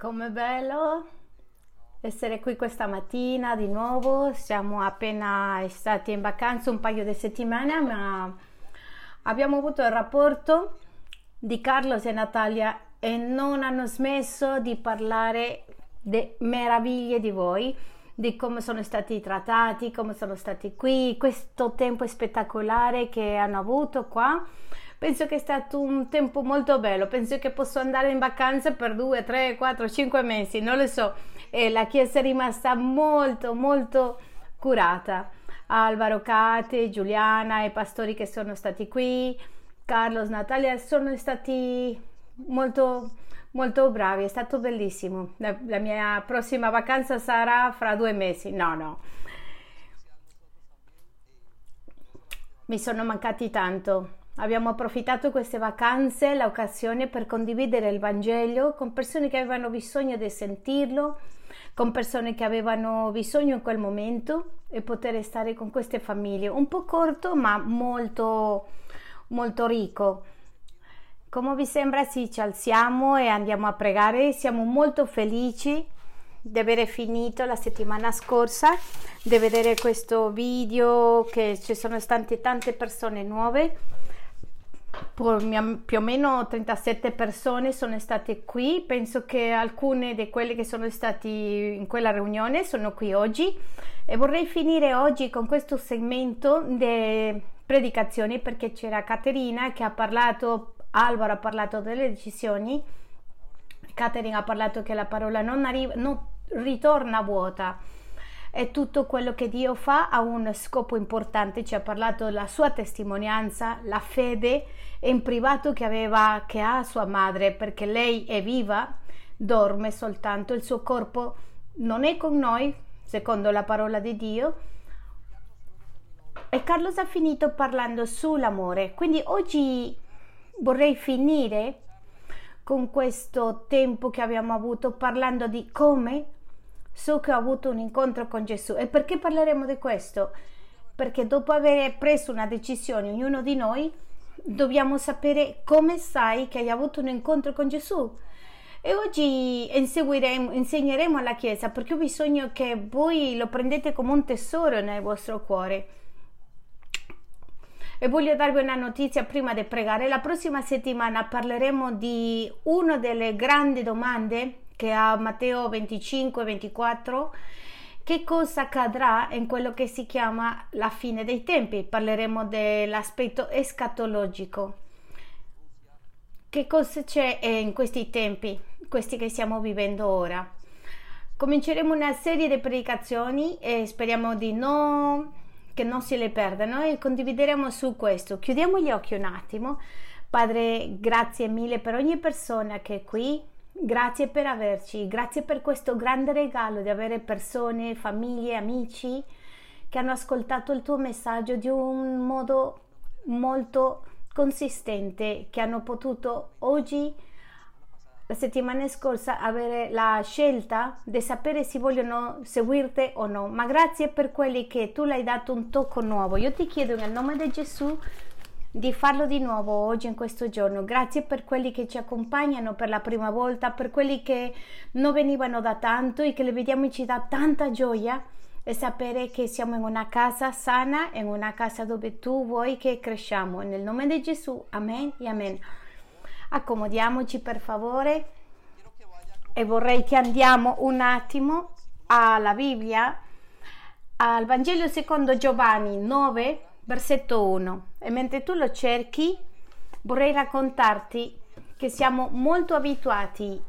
Com'è bello essere qui questa mattina di nuovo. Siamo appena stati in vacanza un paio di settimane, ma abbiamo avuto il rapporto di Carlos e Natalia e non hanno smesso di parlare di meraviglie di voi, di come sono stati trattati, come sono stati qui, questo tempo spettacolare che hanno avuto qua penso che è stato un tempo molto bello, penso che posso andare in vacanza per due, tre, quattro, cinque mesi, non lo so, e la chiesa è rimasta molto, molto curata. Alvaro Cate, Giuliana, i pastori che sono stati qui, Carlos, Natalia, sono stati molto, molto bravi, è stato bellissimo. La, la mia prossima vacanza sarà fra due mesi, no, no. Mi sono mancati tanto Abbiamo approfittato queste vacanze, l'occasione per condividere il Vangelo con persone che avevano bisogno di sentirlo, con persone che avevano bisogno in quel momento e poter stare con queste famiglie. Un po' corto ma molto, molto ricco. Come vi sembra? Sì, ci alziamo e andiamo a pregare. Siamo molto felici di aver finito la settimana scorsa, di vedere questo video che ci sono state tante persone nuove più o meno 37 persone sono state qui, penso che alcune di quelle che sono stati in quella riunione sono qui oggi. E vorrei finire oggi con questo segmento di predicazioni perché c'era Caterina che ha parlato, Alvaro ha parlato delle decisioni, Caterina ha parlato che la parola non, arriva, non ritorna vuota e tutto quello che Dio fa ha un scopo importante, ci ha parlato della sua testimonianza, la fede in privato che aveva, che ha sua madre, perché lei è viva, dorme soltanto, il suo corpo non è con noi, secondo la parola di Dio. E Carlos ha finito parlando sull'amore, quindi oggi vorrei finire con questo tempo che abbiamo avuto parlando di come so che ho avuto un incontro con Gesù. E perché parleremo di questo? Perché dopo aver preso una decisione, ognuno di noi, dobbiamo sapere come sai che hai avuto un incontro con Gesù. E oggi insegneremo alla Chiesa perché ho bisogno che voi lo prendete come un tesoro nel vostro cuore. E voglio darvi una notizia prima di pregare. La prossima settimana parleremo di una delle grandi domande che ha Matteo 25-24 che cosa accadrà in quello che si chiama la fine dei tempi. Parleremo dell'aspetto escatologico. Che cosa c'è in questi tempi, questi che stiamo vivendo ora? Cominceremo una serie di predicazioni e speriamo di no, che non se le perdano e condivideremo su questo. Chiudiamo gli occhi un attimo. Padre, grazie mille per ogni persona che è qui Grazie per averci, grazie per questo grande regalo di avere persone, famiglie, amici che hanno ascoltato il tuo messaggio di un modo molto consistente, che hanno potuto oggi, la settimana scorsa, avere la scelta di sapere se vogliono seguirti o no. Ma grazie per quelli che tu l'hai dato un tocco nuovo. Io ti chiedo nel nome di Gesù di farlo di nuovo oggi in questo giorno. Grazie per quelli che ci accompagnano per la prima volta, per quelli che non venivano da tanto e che le vediamo ci dà tanta gioia e sapere che siamo in una casa sana, in una casa dove tu vuoi che cresciamo. Nel nome di Gesù, amen e amen. Accomodiamoci per favore e vorrei che andiamo un attimo alla Bibbia, al Vangelo secondo Giovanni 9 versetto 1. E mentre tu lo cerchi, vorrei raccontarti che siamo molto abituati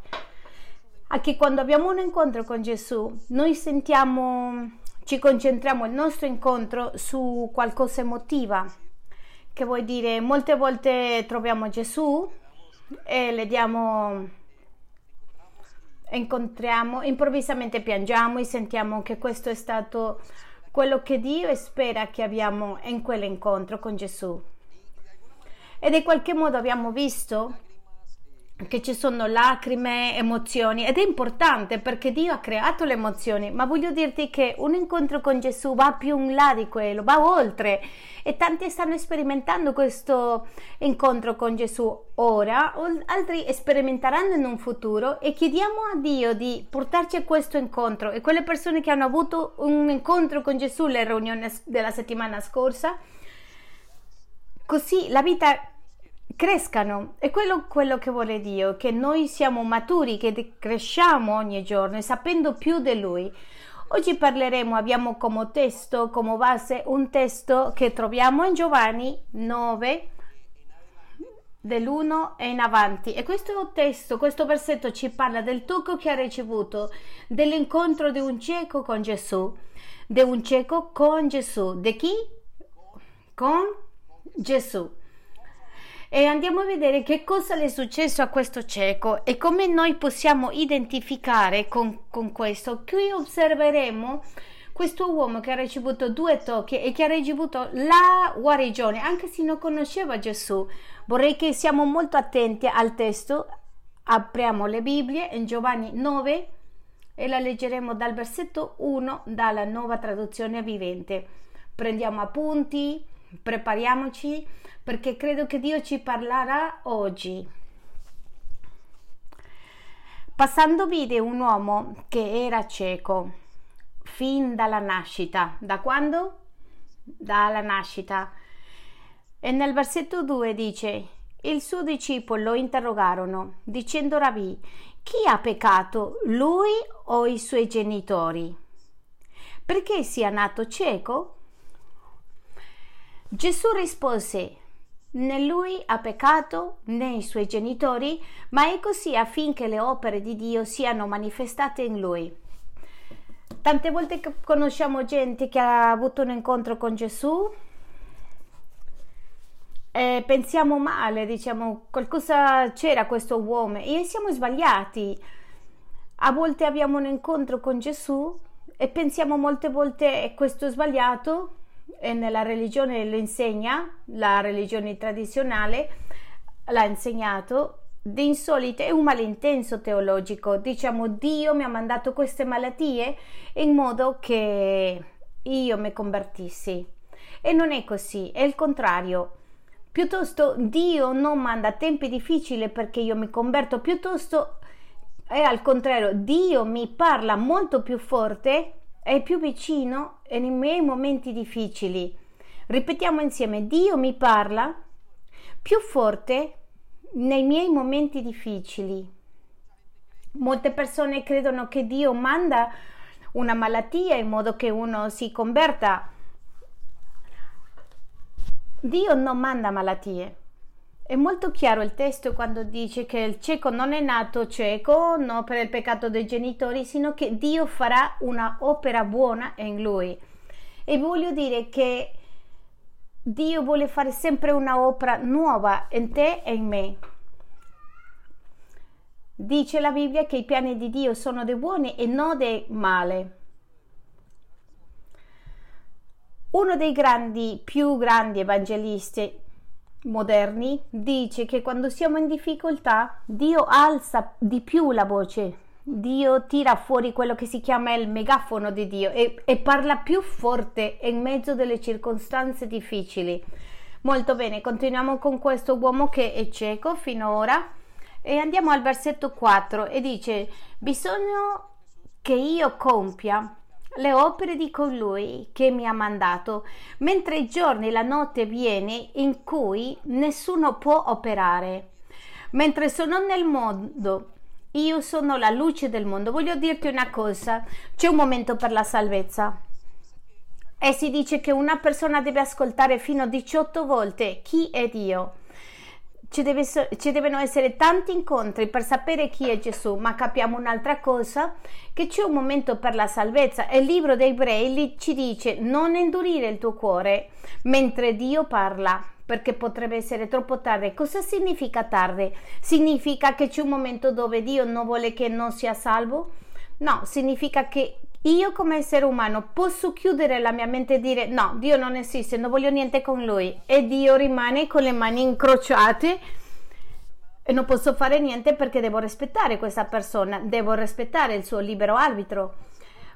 a che quando abbiamo un incontro con Gesù, noi sentiamo, ci concentriamo il nostro incontro su qualcosa emotiva, che vuol dire molte volte troviamo Gesù e le diamo incontriamo, improvvisamente piangiamo e sentiamo che questo è stato quello che Dio spera che abbiamo in quell'incontro con Gesù. Ed in qualche modo abbiamo visto che ci sono lacrime, emozioni ed è importante perché Dio ha creato le emozioni, ma voglio dirti che un incontro con Gesù va più in là di quello, va oltre. E tanti stanno sperimentando questo incontro con Gesù ora, altri sperimenteranno in un futuro e chiediamo a Dio di portarci a questo incontro. E quelle persone che hanno avuto un incontro con Gesù le riunioni della settimana scorsa, così la vita crescano. E quello, quello che vuole Dio, che noi siamo maturi, che cresciamo ogni giorno e sapendo più di Lui. Oggi parleremo, abbiamo come testo, come base, un testo che troviamo in Giovanni 9, dell'1 e in avanti. E questo testo, questo versetto ci parla del tocco che ha ricevuto, dell'incontro di un cieco con Gesù, di un cieco con Gesù. Di chi? Con Gesù e andiamo a vedere che cosa le è successo a questo cieco e come noi possiamo identificare con, con questo. Qui osserveremo questo uomo che ha ricevuto due tocchi e che ha ricevuto la guarigione, anche se non conosceva Gesù. Vorrei che siamo molto attenti al testo. Apriamo le Bibbie in Giovanni 9 e la leggeremo dal versetto 1 dalla nuova traduzione vivente. Prendiamo appunti, prepariamoci perché credo che Dio ci parlerà oggi. Passando vide un uomo che era cieco fin dalla nascita. Da quando? Dalla nascita. E nel versetto 2 dice: Il suo discepolo lo interrogarono, dicendo Rabbi, chi ha peccato, lui o i suoi genitori? Perché sia nato cieco? Gesù rispose, Né lui ha peccato né i suoi genitori, ma è così affinché le opere di Dio siano manifestate in lui. Tante volte conosciamo gente che ha avuto un incontro con Gesù e pensiamo male, diciamo qualcosa c'era questo uomo e siamo sbagliati. A volte abbiamo un incontro con Gesù e pensiamo molte volte è questo sbagliato e nella religione lo insegna, la religione tradizionale l'ha insegnato, di insolito è un malintenso teologico, diciamo Dio mi ha mandato queste malattie in modo che io mi convertissi. E non è così, è il contrario. Piuttosto Dio non manda tempi difficili perché io mi converto, piuttosto è al contrario, Dio mi parla molto più forte è più vicino nei miei momenti difficili. Ripetiamo insieme, Dio mi parla più forte nei miei momenti difficili. Molte persone credono che Dio manda una malattia in modo che uno si converta. Dio non manda malattie. È molto chiaro il testo quando dice che il cieco non è nato cieco, non per il peccato dei genitori, sino che Dio farà una opera buona in lui. E voglio dire che Dio vuole fare sempre una opera nuova in te e in me. Dice la Bibbia che i piani di Dio sono dei buoni e non dei male. Uno dei grandi, più grandi evangelisti moderni dice che quando siamo in difficoltà Dio alza di più la voce, Dio tira fuori quello che si chiama il megafono di Dio e, e parla più forte in mezzo delle circostanze difficili. Molto bene, continuiamo con questo uomo che è cieco finora e andiamo al versetto 4 e dice bisogna che io compia le opere di colui che mi ha mandato, mentre i giorni e la notte viene in cui nessuno può operare. Mentre sono nel mondo, io sono la luce del mondo. Voglio dirti una cosa, c'è un momento per la salvezza. E si dice che una persona deve ascoltare fino a 18 volte chi è Dio ci, deve, ci devono essere tanti incontri per sapere chi è Gesù, ma capiamo un'altra cosa, che c'è un momento per la salvezza. Il libro dei ebrei ci dice non indurire il tuo cuore mentre Dio parla perché potrebbe essere troppo tardi. Cosa significa tardi? Significa che c'è un momento dove Dio non vuole che non sia salvo? No, significa che io come essere umano posso chiudere la mia mente e dire no, Dio non esiste, non voglio niente con lui e Dio rimane con le mani incrociate e non posso fare niente perché devo rispettare questa persona, devo rispettare il suo libero arbitro.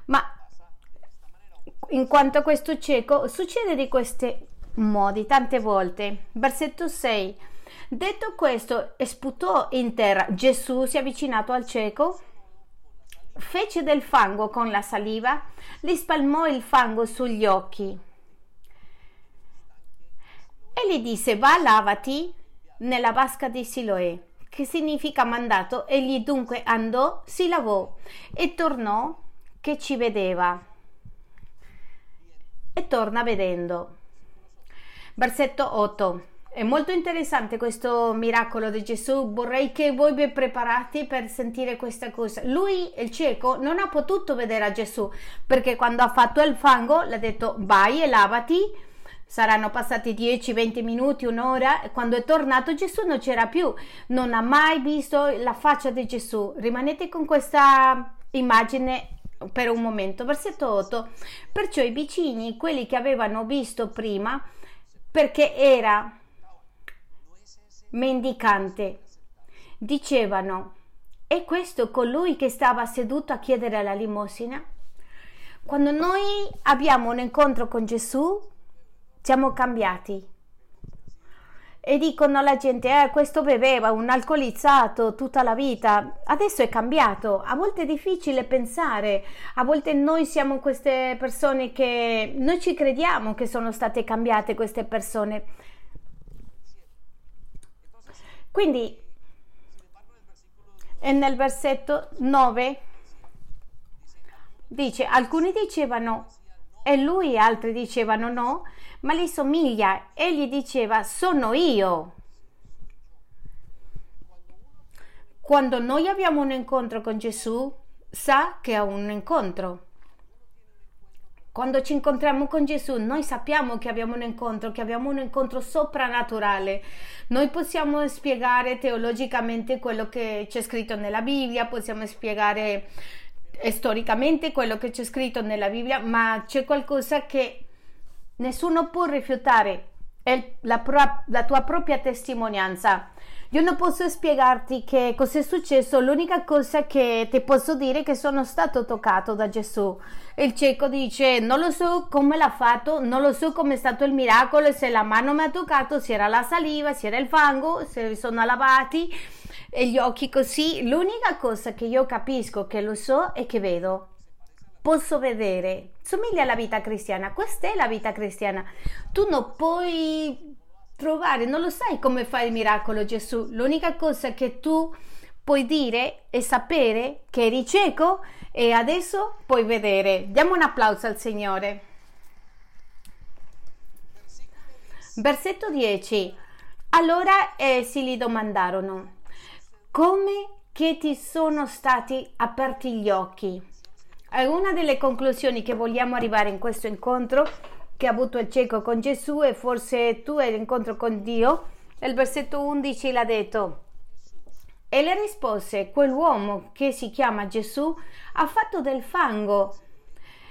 Ma in quanto a questo cieco, succede di questi modi tante volte. Versetto 6. Detto questo, sputò in terra. Gesù si è avvicinato al cieco, fece del fango con la saliva, gli spalmò il fango sugli occhi e gli disse: Va, lavati nella vasca di Siloè, che significa mandato. Egli dunque andò, si lavò e tornò che ci vedeva. E torna vedendo. Versetto 8. È molto interessante questo miracolo di Gesù. Vorrei che voi vi preparate per sentire questa cosa. Lui, il cieco, non ha potuto vedere a Gesù perché quando ha fatto il fango, le ha detto vai e lavati. Saranno passati 10-20 minuti, un'ora. Quando è tornato Gesù non c'era più. Non ha mai visto la faccia di Gesù. Rimanete con questa immagine per un momento. Versetto 8. Perciò i vicini, quelli che avevano visto prima, perché era mendicante. Dicevano, è questo colui che stava seduto a chiedere la limosina? Quando noi abbiamo un incontro con Gesù, siamo cambiati. E dicono alla gente, eh, questo beveva, un alcolizzato tutta la vita, adesso è cambiato. A volte è difficile pensare, a volte noi siamo queste persone che noi ci crediamo che sono state cambiate queste persone quindi nel versetto 9 dice, alcuni dicevano e lui, altri dicevano no, ma gli somiglia. Egli diceva, sono io. Quando noi abbiamo un incontro con Gesù, sa che ha un incontro. Quando ci incontriamo con Gesù, noi sappiamo che abbiamo un incontro, che abbiamo un incontro soprannaturale. Noi possiamo spiegare teologicamente quello che c'è scritto nella Bibbia, possiamo spiegare storicamente quello che c'è scritto nella Bibbia, ma c'è qualcosa che nessuno può rifiutare, è la, pro- la tua propria testimonianza. Io non posso spiegarti che cosa è successo, l'unica cosa che ti posso dire è che sono stato toccato da Gesù. Il cieco dice: Non lo so come l'ha fatto, non lo so come è stato il miracolo, se la mano mi ha toccato, se era la saliva, se era il fango, se sono lavati e gli occhi così. L'unica cosa che io capisco, che lo so, è che vedo. Posso vedere, somiglia alla vita cristiana. Questa è la vita cristiana. Tu non puoi trovare, non lo sai come fa il miracolo Gesù. L'unica cosa che tu puoi dire e sapere che eri cieco e adesso puoi vedere. Diamo un applauso al Signore. Versetto 10. Allora essi gli domandarono, come che ti sono stati aperti gli occhi? È una delle conclusioni che vogliamo arrivare in questo incontro che ha avuto il cieco con Gesù e forse tu hai l'incontro con Dio. Il versetto 11 l'ha detto, e le rispose, quell'uomo che si chiama Gesù ha fatto del fango,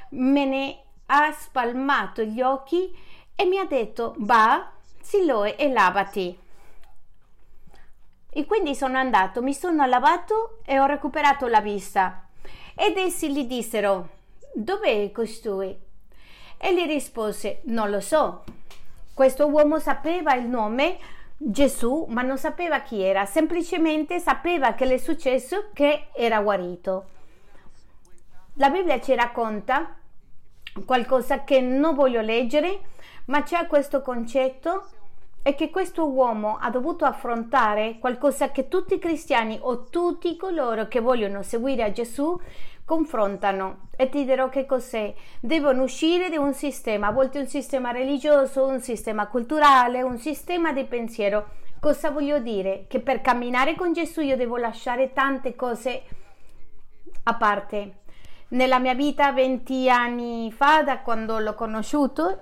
me ne ha spalmato gli occhi e mi ha detto, va, Siloe e lavati. E quindi sono andato, mi sono lavato e ho recuperato la vista. Ed essi gli dissero, dov'è costui? E gli rispose, non lo so. Questo uomo sapeva il nome Gesù, ma non sapeva chi era, semplicemente sapeva che le è successo che era guarito. La Bibbia ci racconta qualcosa che non voglio leggere, ma c'è questo concetto e che questo uomo ha dovuto affrontare qualcosa che tutti i cristiani o tutti coloro che vogliono seguire a Gesù confrontano e ti dirò che cos'è. Devono uscire da un sistema, a volte un sistema religioso, un sistema culturale, un sistema di pensiero. Cosa voglio dire? Che per camminare con Gesù io devo lasciare tante cose a parte. Nella mia vita 20 anni fa, da quando l'ho conosciuto,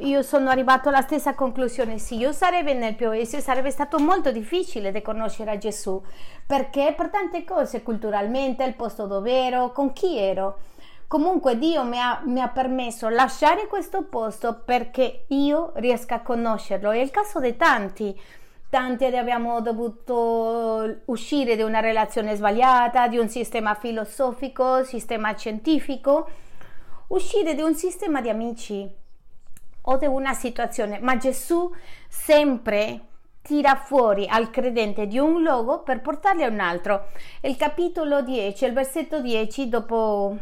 io sono arrivato alla stessa conclusione. Se io sarebbe nel POS sarebbe stato molto difficile di conoscere Gesù perché per tante cose, culturalmente, il posto dove ero, con chi ero. Comunque Dio mi ha, mi ha permesso lasciare questo posto perché io riesca a conoscerlo. È il caso di tanti tanti abbiamo dovuto uscire da una relazione sbagliata, di un sistema filosofico, sistema scientifico, uscire da un sistema di amici o da una situazione, ma Gesù sempre tira fuori al credente di un luogo per portarli a un altro. Il capitolo 10, il versetto 10, dopo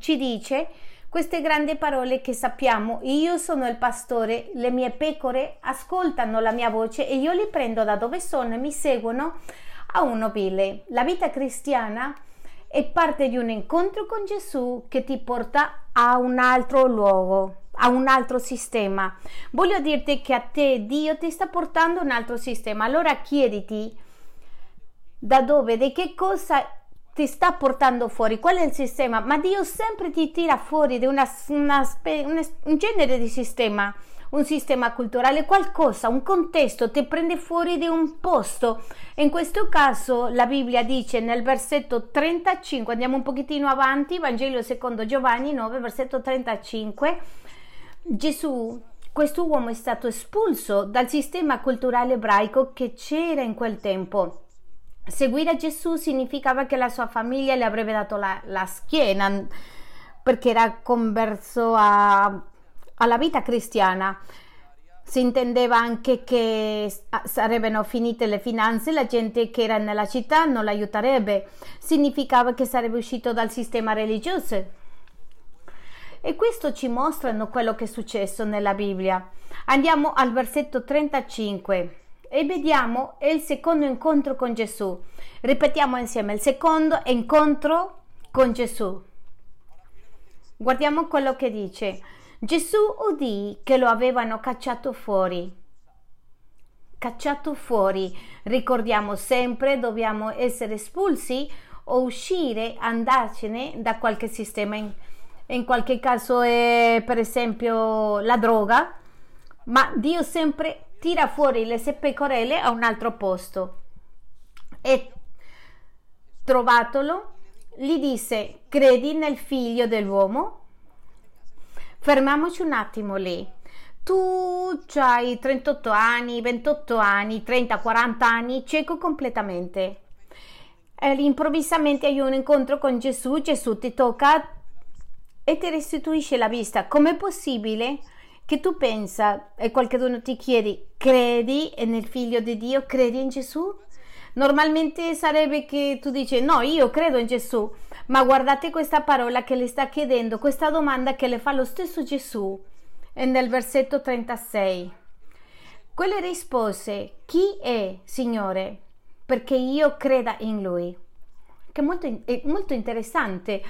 ci dice queste grandi parole che sappiamo, io sono il pastore, le mie pecore ascoltano la mia voce e io li prendo da dove sono e mi seguono a un ovile. La vita cristiana è parte di un incontro con Gesù che ti porta a un altro luogo, a un altro sistema. Voglio dirti che a te Dio ti sta portando un altro sistema. Allora chiediti da dove, di che cosa ti sta portando fuori, qual è il sistema, ma Dio sempre ti tira fuori di una, una, un genere di sistema, un sistema culturale, qualcosa, un contesto, ti prende fuori di un posto. In questo caso la Bibbia dice nel versetto 35, andiamo un pochettino avanti, Vangelo secondo Giovanni 9, versetto 35, Gesù questo uomo è stato espulso dal sistema culturale ebraico che c'era in quel tempo Seguire Gesù significava che la sua famiglia le avrebbe dato la, la schiena perché era converso a, alla vita cristiana. Si intendeva anche che sarebbero finite le finanze, la gente che era nella città non l'aiuterebbe. Significava che sarebbe uscito dal sistema religioso. E questo ci mostrano quello che è successo nella Bibbia. Andiamo al versetto 35 e vediamo il secondo incontro con Gesù. Ripetiamo insieme il secondo incontro con Gesù. Guardiamo quello che dice. Gesù udì che lo avevano cacciato fuori. Cacciato fuori. Ricordiamo sempre, dobbiamo essere espulsi o uscire, andarcene da qualche sistema. In, in qualche caso è per esempio la droga, ma Dio sempre tira fuori le sue pecorelle a un altro posto. E trovatolo, gli disse: Credi nel figlio dell'uomo? Fermiamoci un attimo lì. Tu hai 38 anni, 28 anni, 30, 40 anni, cieco completamente. E improvvisamente hai un incontro con Gesù, Gesù ti tocca e ti restituisce la vista. Com'è possibile? che tu pensa e qualcuno ti chiede credi nel figlio di Dio, credi in Gesù? Normalmente sarebbe che tu dici no, io credo in Gesù, ma guardate questa parola che le sta chiedendo, questa domanda che le fa lo stesso Gesù nel versetto 36. Quelle rispose, chi è, Signore, perché io creda in Lui? Che è molto, è molto interessante.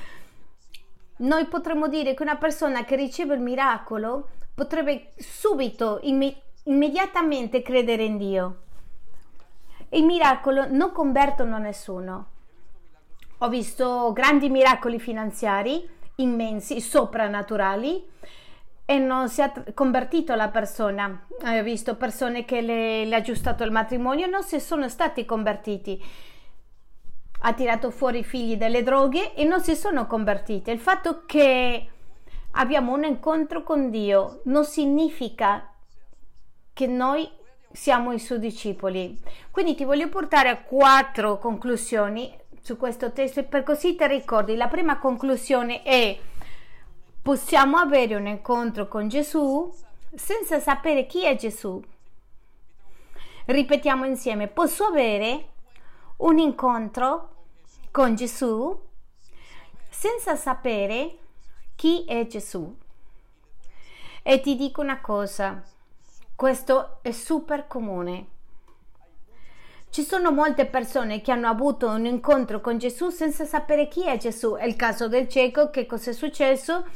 Noi potremmo dire che una persona che riceve il miracolo potrebbe subito, imme- immediatamente credere in Dio. Il miracolo non convertono nessuno. Ho visto grandi miracoli finanziari, immensi, soprannaturali, e non si è convertito la persona. Ho visto persone che le, le ha aggiustato il matrimonio e non si sono stati convertiti. Ha tirato fuori i figli delle droghe e non si sono convertiti. Il fatto che abbiamo un incontro con Dio non significa che noi siamo i suoi discepoli. Quindi ti voglio portare a quattro conclusioni su questo testo e per così ti ricordi. La prima conclusione è possiamo avere un incontro con Gesù senza sapere chi è Gesù. Ripetiamo insieme, posso avere un incontro con Gesù senza sapere chi è Gesù. E ti dico una cosa, questo è super comune. Ci sono molte persone che hanno avuto un incontro con Gesù senza sapere chi è Gesù. È il caso del cieco, che cosa è successo?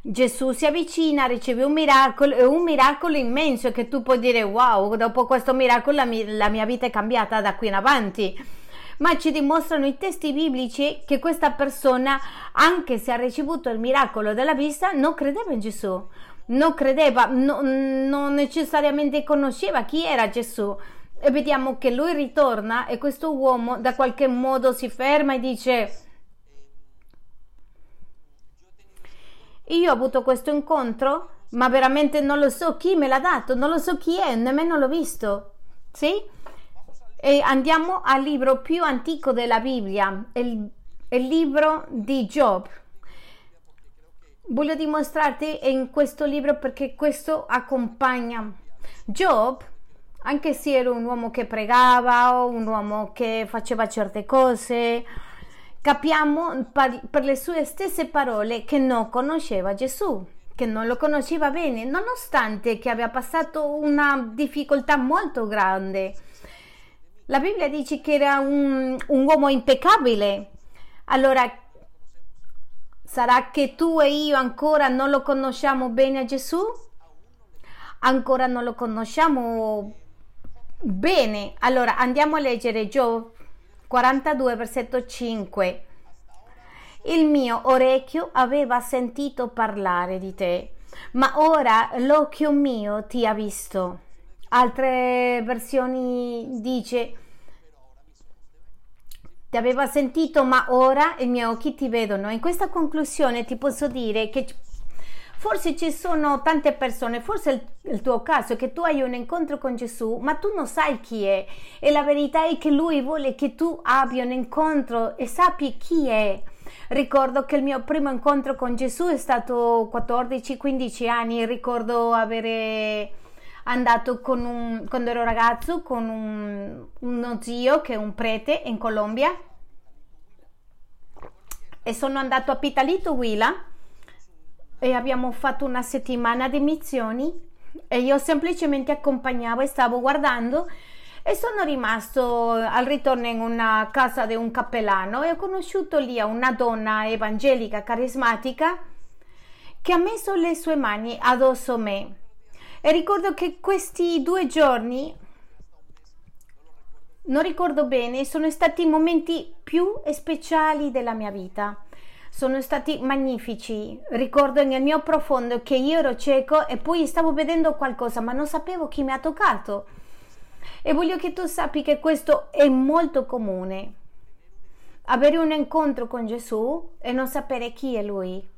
Gesù si avvicina, riceve un miracolo, è un miracolo immenso che tu puoi dire wow, dopo questo miracolo la mia, la mia vita è cambiata da qui in avanti ma ci dimostrano i testi biblici che questa persona, anche se ha ricevuto il miracolo della vista, non credeva in Gesù, non credeva, no, non necessariamente conosceva chi era Gesù. E vediamo che lui ritorna e questo uomo da qualche modo si ferma e dice io ho avuto questo incontro, ma veramente non lo so chi me l'ha dato, non lo so chi è, nemmeno l'ho visto. Sì? E andiamo al libro più antico della Bibbia, il, il libro di Job. Voglio dimostrarti in questo libro perché questo accompagna Job, anche se era un uomo che pregava, un uomo che faceva certe cose, capiamo per le sue stesse parole che non conosceva Gesù che non lo conosceva bene, nonostante che aveva passato una difficoltà molto grande. La Bibbia dice che era un, un uomo impeccabile. Allora, sarà che tu e io ancora non lo conosciamo bene a Gesù? Ancora non lo conosciamo bene. Allora, andiamo a leggere Giov 42, versetto 5. Il mio orecchio aveva sentito parlare di te, ma ora l'occhio mio ti ha visto. Altre versioni dice ti aveva sentito, ma ora i miei occhi ti vedono. In questa conclusione ti posso dire che Forse ci sono tante persone, forse il, il, tuo caso è che tu hai un incontro con Gesù, ma tu non sai chi è. E la verità è che Lui vuole che tu abbia un incontro e sappi chi è. Ricordo che il mio primo incontro con Gesù è stato 14-15 anni, ricordo avere andato con un, quando ero ragazzo con un, uno zio che è un prete in Colombia e sono andato a Pitalito Huila e abbiamo fatto una settimana di missioni e io semplicemente accompagnavo e stavo guardando e sono rimasto al ritorno in una casa di un cappellano e ho conosciuto lì una donna evangelica carismatica che ha messo le sue mani addosso a me. E ricordo che questi due giorni, non ricordo bene, sono stati i momenti più speciali della mia vita. Sono stati magnifici. Ricordo nel mio profondo che io ero cieco e poi stavo vedendo qualcosa, ma non sapevo chi mi ha toccato e voglio che tu sappi che questo è molto comune. Avere un incontro con Gesù e non sapere chi è Lui.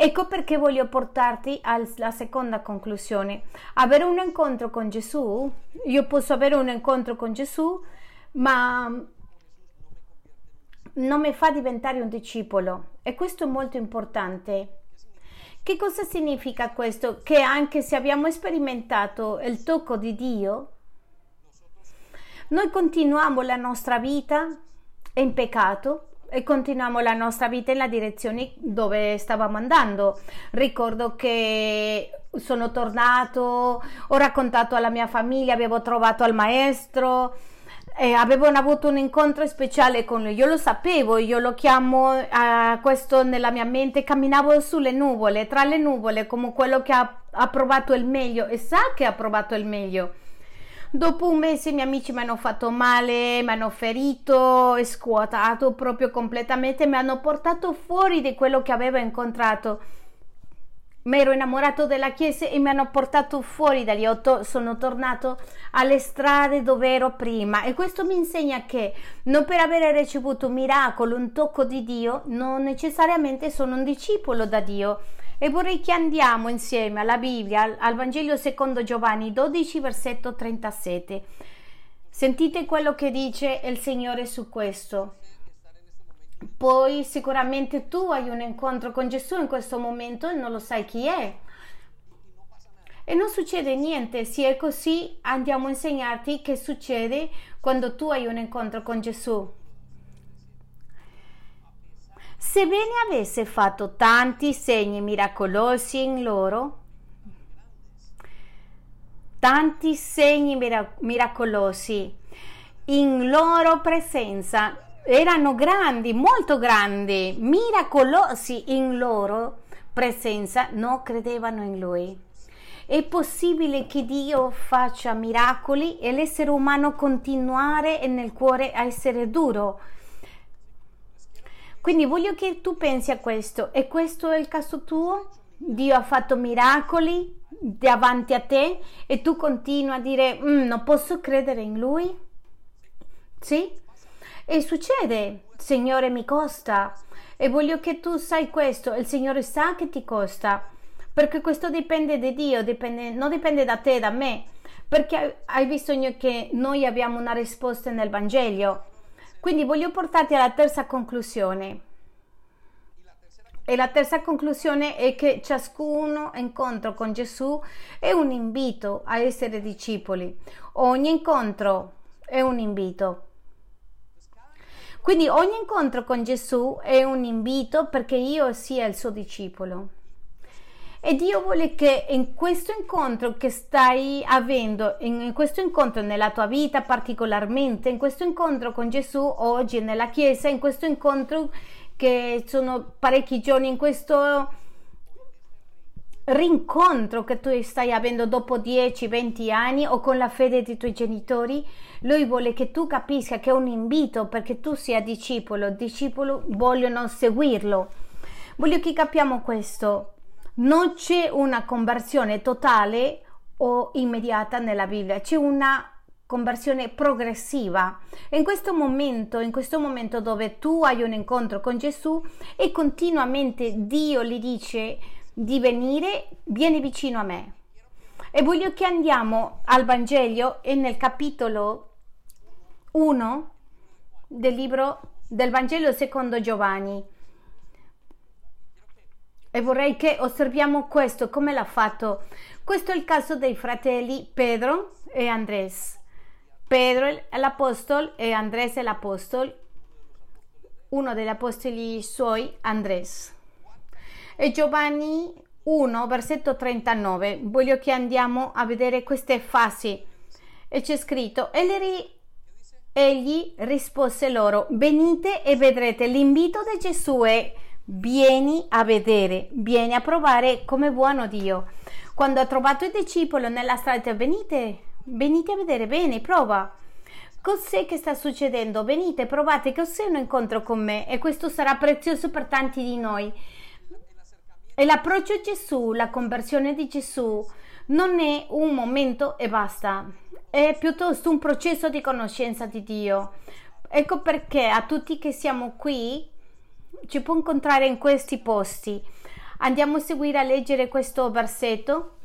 Ecco perché voglio portarti alla seconda conclusione. Avere un incontro con Gesù, io posso avere un incontro con Gesù, ma non mi fa diventare un discepolo e questo è molto importante. Che cosa significa questo? Che anche se abbiamo sperimentato il tocco di Dio, noi continuiamo la nostra vita in peccato e continuiamo la nostra vita nella direzione dove stavamo andando. Ricordo che sono tornato, ho raccontato alla mia famiglia, avevo trovato al maestro. Eh, avevano avuto un incontro speciale con lui, io lo sapevo, io lo chiamo uh, questo nella mia mente, camminavo sulle nuvole, tra le nuvole come quello che ha, ha provato il meglio e sa che ha provato il meglio Dopo un mese i miei amici mi hanno fatto male, mi hanno ferito, scuotato proprio completamente, mi hanno portato fuori di quello che avevo incontrato. Mi ero innamorato della chiesa e mi hanno portato fuori da lì. Sono tornato alle strade dove ero prima e questo mi insegna che non per avere ricevuto un miracolo, un tocco di Dio, non necessariamente sono un discepolo da Dio e vorrei che andiamo insieme alla Bibbia, al Vangelo secondo Giovanni 12, versetto 37. Sentite quello che dice il Signore su questo. Poi sicuramente tu hai un incontro con Gesù in questo momento e non lo sai chi è. E non succede niente, se è così andiamo a insegnarti che succede quando tu hai un incontro con Gesù. Sebbene avesse fatto tanti segni miracolosi in loro, tanti segni miracolosi in loro presenza, erano grandi, molto grandi, miracolosi in loro presenza, non credevano in lui. È possibile che Dio faccia miracoli e l'essere umano continuare nel cuore a essere duro quindi voglio che tu pensi a questo. E questo è il caso tuo? Dio ha fatto miracoli davanti a te e tu continui a dire mm, non posso credere in Lui? Sì? E succede, Signore mi costa. E voglio che tu sai questo, il Signore sa che ti costa, perché questo dipende da Dio, dipende, non dipende da te, da me. perché hai bisogno che noi abbiamo una risposta nel Vangelo. Quindi voglio portarti alla terza conclusione. E la terza conclusione è che ciascuno incontro con Gesù è un invito a essere discepoli. Ogni incontro è un invito. Quindi ogni incontro con Gesù è un invito perché io sia il suo discepolo. E Dio vuole che in questo incontro che stai avendo, in questo incontro nella tua vita particolarmente, in questo incontro con Gesù oggi nella Chiesa, in questo incontro che sono parecchi giorni in questo rincontro che tu stai avendo dopo 10-20 anni o con la fede dei tuoi genitori, lui vuole che tu capisca che è un invito perché tu sia discepolo, discepolo vogliono seguirlo. Voglio che capiamo questo. Non c'è una conversione totale o immediata nella Bibbia, c'è una conversione progressiva. In questo momento, in questo momento dove tu hai un incontro con Gesù e continuamente Dio gli dice di venire, vieni vicino a me. E voglio che andiamo al Vangelo e nel capitolo 1 del libro del Vangelo secondo Giovanni. E vorrei che osserviamo questo, come l'ha fatto. Questo è il caso dei fratelli Pedro e Andres. Pedro l'Apostolo e Andrés l'Apostolo, uno degli apostoli suoi, Andrés. E Giovanni 1, versetto 39. Voglio che andiamo a vedere queste fasi. E c'è scritto, egli rispose loro, venite e vedrete. L'invito di Gesù è, vieni a vedere, vieni a provare come buono Dio. Quando ha trovato i discepoli nella strada, venite venite a vedere bene, prova. Cos'è che sta succedendo? Venite, provate, cos'è un incontro con me e questo sarà prezioso per tanti di noi. E l'approccio a Gesù, la conversione di Gesù, non è un momento e basta, è piuttosto un processo di conoscenza di Dio. Ecco perché a tutti che siamo qui ci può incontrare in questi posti. Andiamo a seguire a leggere questo versetto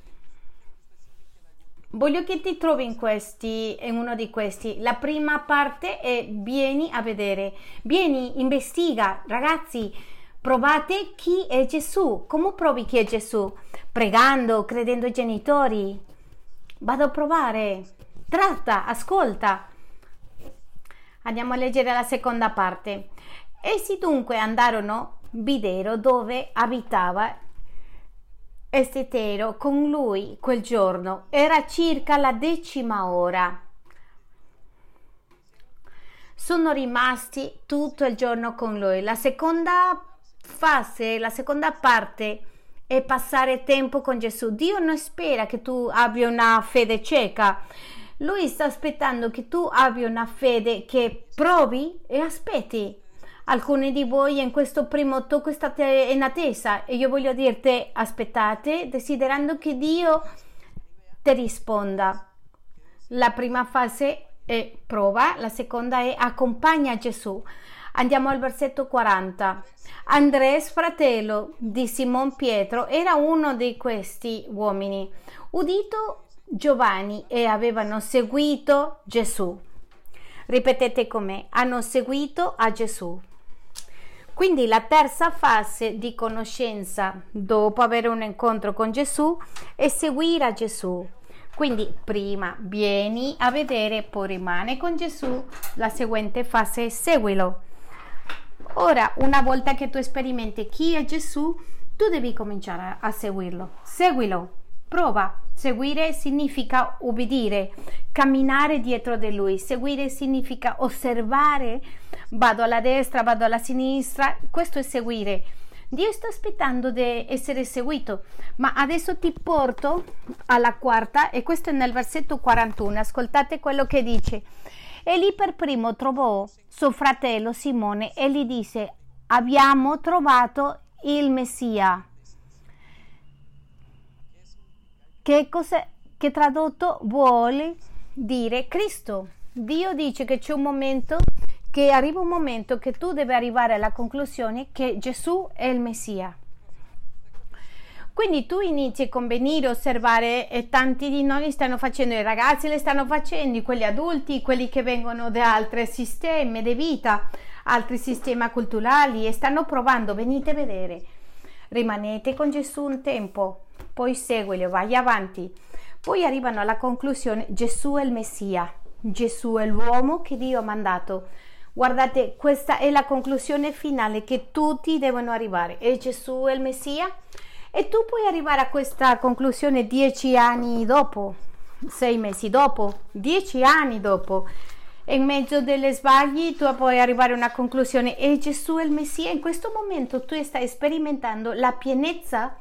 Voglio che ti trovi in questi, in uno di questi. La prima parte è vieni a vedere, vieni, investiga, ragazzi, provate chi è Gesù. Come provi chi è Gesù? Pregando, credendo ai genitori. Vado a provare. Tratta, ascolta. Andiamo a leggere la seconda parte. Essi dunque andarono, videro dove abitava Estetero con lui quel giorno. Era circa la decima ora. Sono rimasti tutto il giorno con lui. La seconda fase, la seconda parte è passare tempo con Gesù. Dio non spera che tu abbia una fede cieca. Lui sta aspettando che tu abbia una fede che provi e aspetti. Alcuni di voi in questo primo tocco state in attesa e io voglio dirti aspettate desiderando che Dio ti risponda. La prima fase è prova, la seconda è accompagna Gesù. Andiamo al versetto 40. Andres, fratello di Simon Pietro, era uno di questi uomini. Udito Giovanni e avevano seguito Gesù. Ripetete con me, hanno seguito a Gesù. Quindi la terza fase di conoscenza dopo avere un incontro con Gesù è seguire a Gesù. Quindi prima vieni a vedere, poi rimane con Gesù, la seguente fase è seguilo. Ora, una volta che tu sperimenti chi è Gesù, tu devi cominciare a seguirlo. Seguilo, prova. Seguire significa ubbidire, camminare dietro di lui. Seguire significa osservare vado alla destra, vado alla sinistra, questo è seguire. Dio sta aspettando di essere seguito, ma adesso ti porto alla quarta e questo è nel versetto 41. Ascoltate quello che dice. E lì per primo trovò suo fratello Simone e gli disse: Abbiamo trovato il Messia. Che, che tradotto vuole dire Cristo. Dio dice che c'è un momento che arriva un momento che tu devi arrivare alla conclusione che Gesù è il Messia. Quindi tu inizi a osservare e tanti di noi stanno facendo, i ragazzi le stanno facendo, quelli adulti, quelli che vengono da altri sistemi di vita, altri sistemi culturali e stanno provando, venite a vedere. Rimanete con Gesù un tempo, poi seguilo, vai avanti. Poi arrivano alla conclusione, Gesù è il Messia, Gesù è l'uomo che Dio ha mandato. Guardate, questa è la conclusione finale che tutti devono arrivare. E Gesù è il Messia? E tu puoi arrivare a questa conclusione dieci anni dopo, sei mesi dopo, dieci anni dopo. in mezzo delle sbagli tu puoi arrivare a una conclusione e Gesù è il Messia. In questo momento tu stai sperimentando la pienezza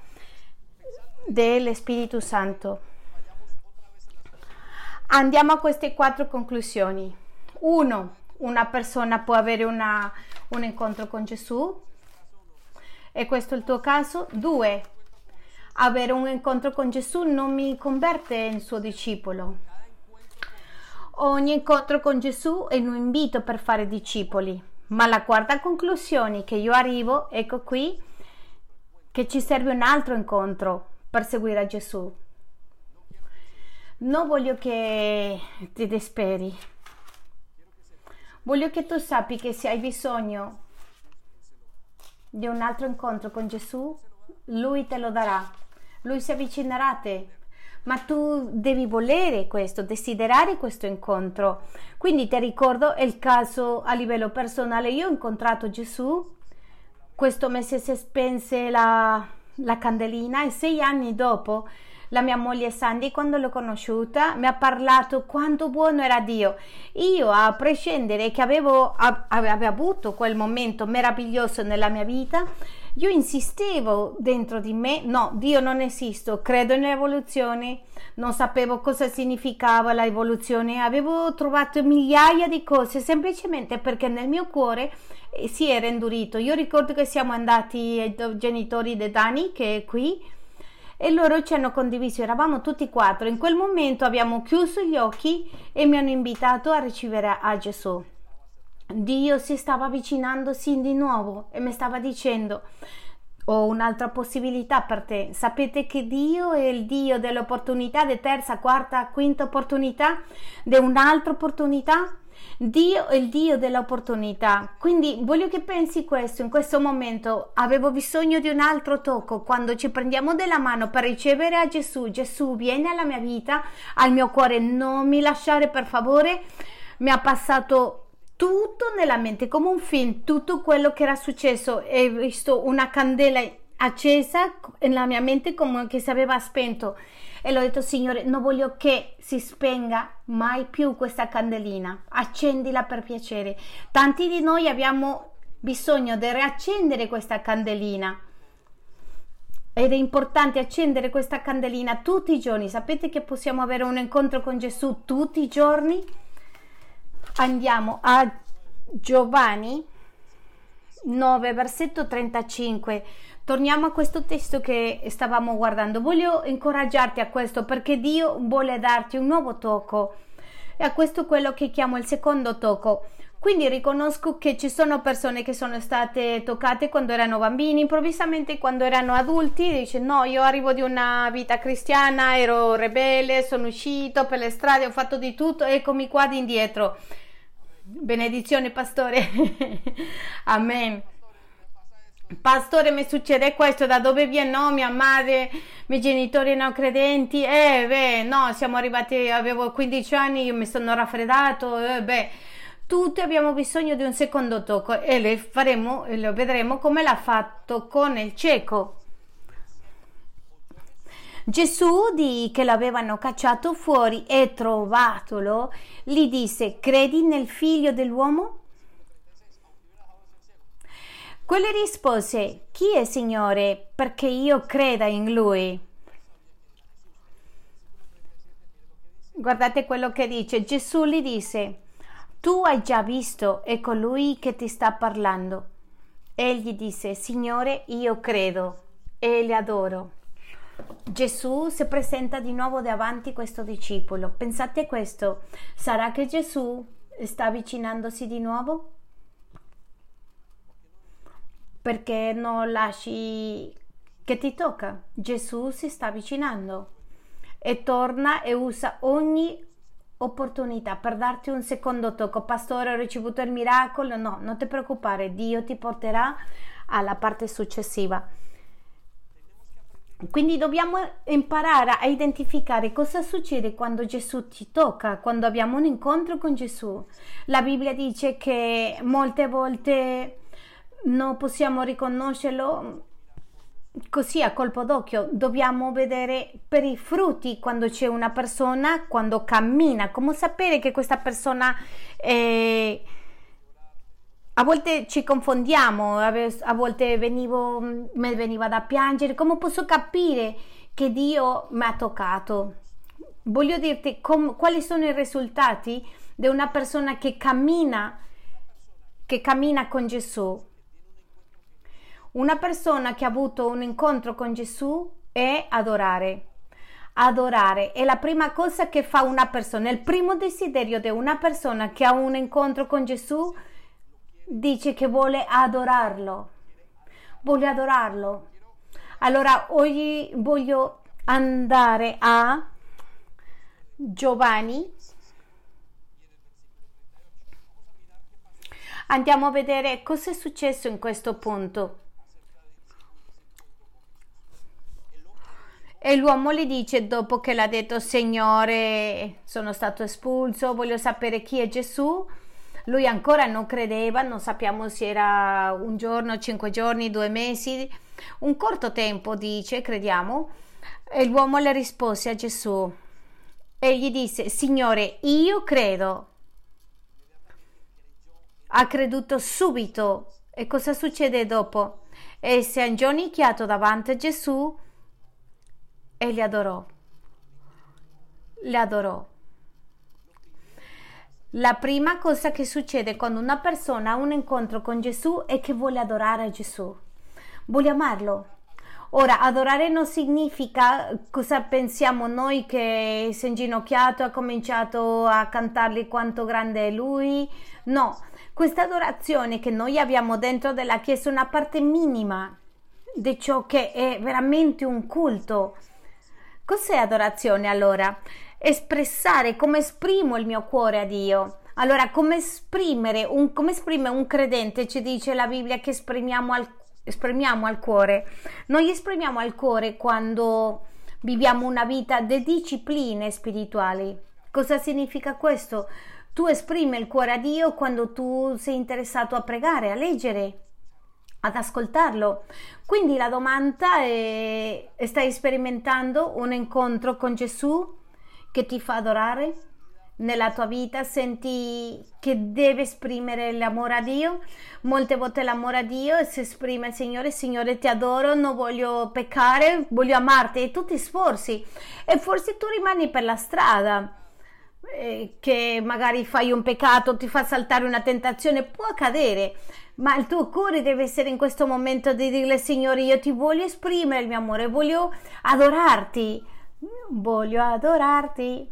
dello Spirito Santo. Andiamo a queste quattro conclusioni. Uno, una persona può avere una, un incontro con Gesù e questo è il tuo caso. Due, avere un incontro con Gesù non mi converte in suo discepolo. Ogni incontro con Gesù è un invito per fare discepoli, ma la quarta conclusione che io arrivo, ecco qui, che ci serve un altro incontro per seguire Gesù. Non voglio che ti disperi. Voglio che tu sappi che se hai bisogno di un altro incontro con Gesù, Lui te lo darà. Lui si avvicinerà a te. Ma tu devi volere questo, desiderare questo incontro. Quindi ti ricordo il caso a livello personale. Io ho incontrato Gesù, questo mese si spense la, la candelina e sei anni dopo la mia moglie Sandy, quando l'ho conosciuta, mi ha parlato quanto buono era Dio. Io, a prescindere che avevo, avevo avuto quel momento meraviglioso nella mia vita, io insistevo dentro di me, no, Dio non esiste, credo nell'evoluzione, non sapevo cosa significava l'evoluzione, avevo trovato migliaia di cose semplicemente perché nel mio cuore eh, si era indurito. Io ricordo che siamo andati ai genitori di Dani, che è qui, e loro ci hanno condiviso, eravamo tutti quattro. In quel momento abbiamo chiuso gli occhi e mi hanno invitato a ricevere a Gesù. Dio si stava avvicinandosi di nuovo e mi stava dicendo ho un'altra possibilità per te. Sapete che Dio è il Dio dell'opportunità, di terza, quarta, quinta opportunità, di un'altra opportunità? Dio è il Dio dell'opportunità. Quindi voglio che pensi questo, in questo momento avevo bisogno di un altro tocco, quando ci prendiamo della mano per ricevere a Gesù, Gesù viene alla mia vita, al mio cuore, non mi lasciare per favore, mi ha passato tutto nella mente come un film, tutto quello che era successo. E ho visto una candela accesa nella mia mente come che si aveva spento. E l'ho detto Signore non voglio che si spenga mai più questa candelina. Accendila per piacere. Tanti di noi abbiamo bisogno di riaccendere questa candelina. Ed è importante accendere questa candelina tutti i giorni. Sapete che possiamo avere un incontro con Gesù tutti i giorni Andiamo a Giovanni 9, versetto 35. Torniamo a questo testo che stavamo guardando. Voglio incoraggiarti a questo perché Dio vuole darti un nuovo tocco. E a questo quello che chiamo il secondo tocco. Quindi riconosco che ci sono persone che sono state toccate quando erano bambini, improvvisamente quando erano adulti, dice no, io arrivo di una vita cristiana, ero rebelle, sono uscito per le strade, ho fatto di tutto, eccomi qua di indietro. Benedizione, pastore. Amen. Pastore, mi succede questo, da dove viene? No, mia madre, i miei genitori non credenti. Eh, beh, no, siamo arrivati, avevo 15 anni, io mi sono raffreddato. Eh, beh, tutti abbiamo bisogno di un secondo tocco e le faremo, lo vedremo come l'ha fatto con il cieco. Gesù, di che l'avevano cacciato fuori e trovatolo, gli disse, credi nel figlio dell'uomo? Quello rispose, chi è Signore perché io creda in lui? Guardate quello che dice, Gesù gli disse, tu hai già visto, è colui che ti sta parlando. Egli disse, Signore, io credo e le adoro. Gesù si presenta di nuovo davanti a questo discepolo. Pensate questo, sarà che Gesù sta avvicinandosi di nuovo? Perché non lasci che ti tocca. Gesù si sta avvicinando e torna e usa ogni opportunità per darti un secondo tocco. Pastore, ho ricevuto il miracolo. No, non ti preoccupare, Dio ti porterà alla parte successiva. Quindi dobbiamo imparare a identificare cosa succede quando Gesù ti tocca, quando abbiamo un incontro con Gesù. La Bibbia dice che molte volte non possiamo riconoscerlo così a colpo d'occhio, dobbiamo vedere per i frutti quando c'è una persona, quando cammina, come sapere che questa persona è a volte ci confondiamo, a volte venivo, mi veniva da piangere, come posso capire che Dio mi ha toccato? Voglio dirti com, quali sono i risultati di una persona che cammina, che cammina con Gesù. Una persona che ha avuto un incontro con Gesù è adorare. Adorare è la prima cosa che fa una persona, il primo desiderio di una persona che ha un incontro con Gesù dice che vuole adorarlo, vuole adorarlo. Allora oggi voglio andare a Giovanni. Andiamo a vedere cosa è successo in questo punto. E l'uomo gli dice, dopo che l'ha detto, Signore, sono stato espulso, voglio sapere chi è Gesù. Lui ancora non credeva, non sappiamo se era un giorno, cinque giorni, due mesi, un corto tempo, dice, crediamo. E l'uomo le rispose a Gesù e gli disse, Signore, io credo. Ha creduto subito. E cosa succede dopo? E si è inginocchiato davanti a Gesù e li adorò. Le adorò. La prima cosa che succede quando una persona ha un incontro con Gesù è che vuole adorare Gesù, vuole amarlo. Ora, adorare non significa cosa pensiamo noi che si è inginocchiato, ha cominciato a cantargli quanto grande è lui. No, questa adorazione che noi abbiamo dentro della Chiesa è una parte minima di ciò che è veramente un culto. Cos'è adorazione allora? espressare come esprimo il mio cuore a Dio. Allora, come esprimere un, come esprime un credente, ci dice la Bibbia che esprimiamo al, esprimiamo al cuore. Noi esprimiamo al cuore quando viviamo una vita di discipline spirituali. Cosa significa questo? Tu esprimi il cuore a Dio quando tu sei interessato a pregare, a leggere, ad ascoltarlo. Quindi la domanda è: stai sperimentando un incontro con Gesù? che ti fa adorare nella tua vita, senti che deve esprimere l'amore a Dio. Molte volte l'amore a Dio si esprime Signore, Signore ti adoro, non voglio peccare, voglio amarti e tu ti sforzi e forse tu rimani per la strada eh, che magari fai un peccato, ti fa saltare una tentazione, può accadere, ma il tuo cuore deve essere in questo momento di dire Signore io ti voglio esprimere il mio amore, voglio adorarti voglio adorarti.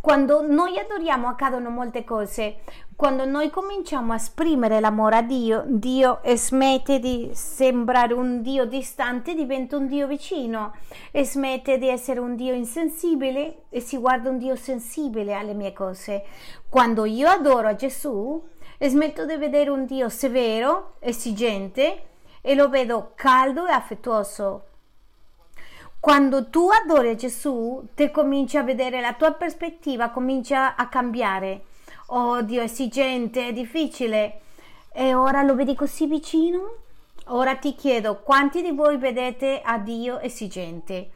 Quando noi adoriamo accadono molte cose. Quando noi cominciamo a esprimere l'amore a Dio, Dio smette di sembrare un Dio distante, diventa un Dio vicino e smette di essere un Dio insensibile e si guarda un Dio sensibile alle mie cose. Quando io adoro a Gesù, smetto di vedere un Dio severo, esigente e lo vedo caldo e affettuoso quando tu adori Gesù, te cominci a vedere la tua prospettiva, comincia a cambiare. Oh Dio, esigente, è difficile. E ora lo vedi così vicino? Ora ti chiedo, quanti di voi vedete a Dio esigente?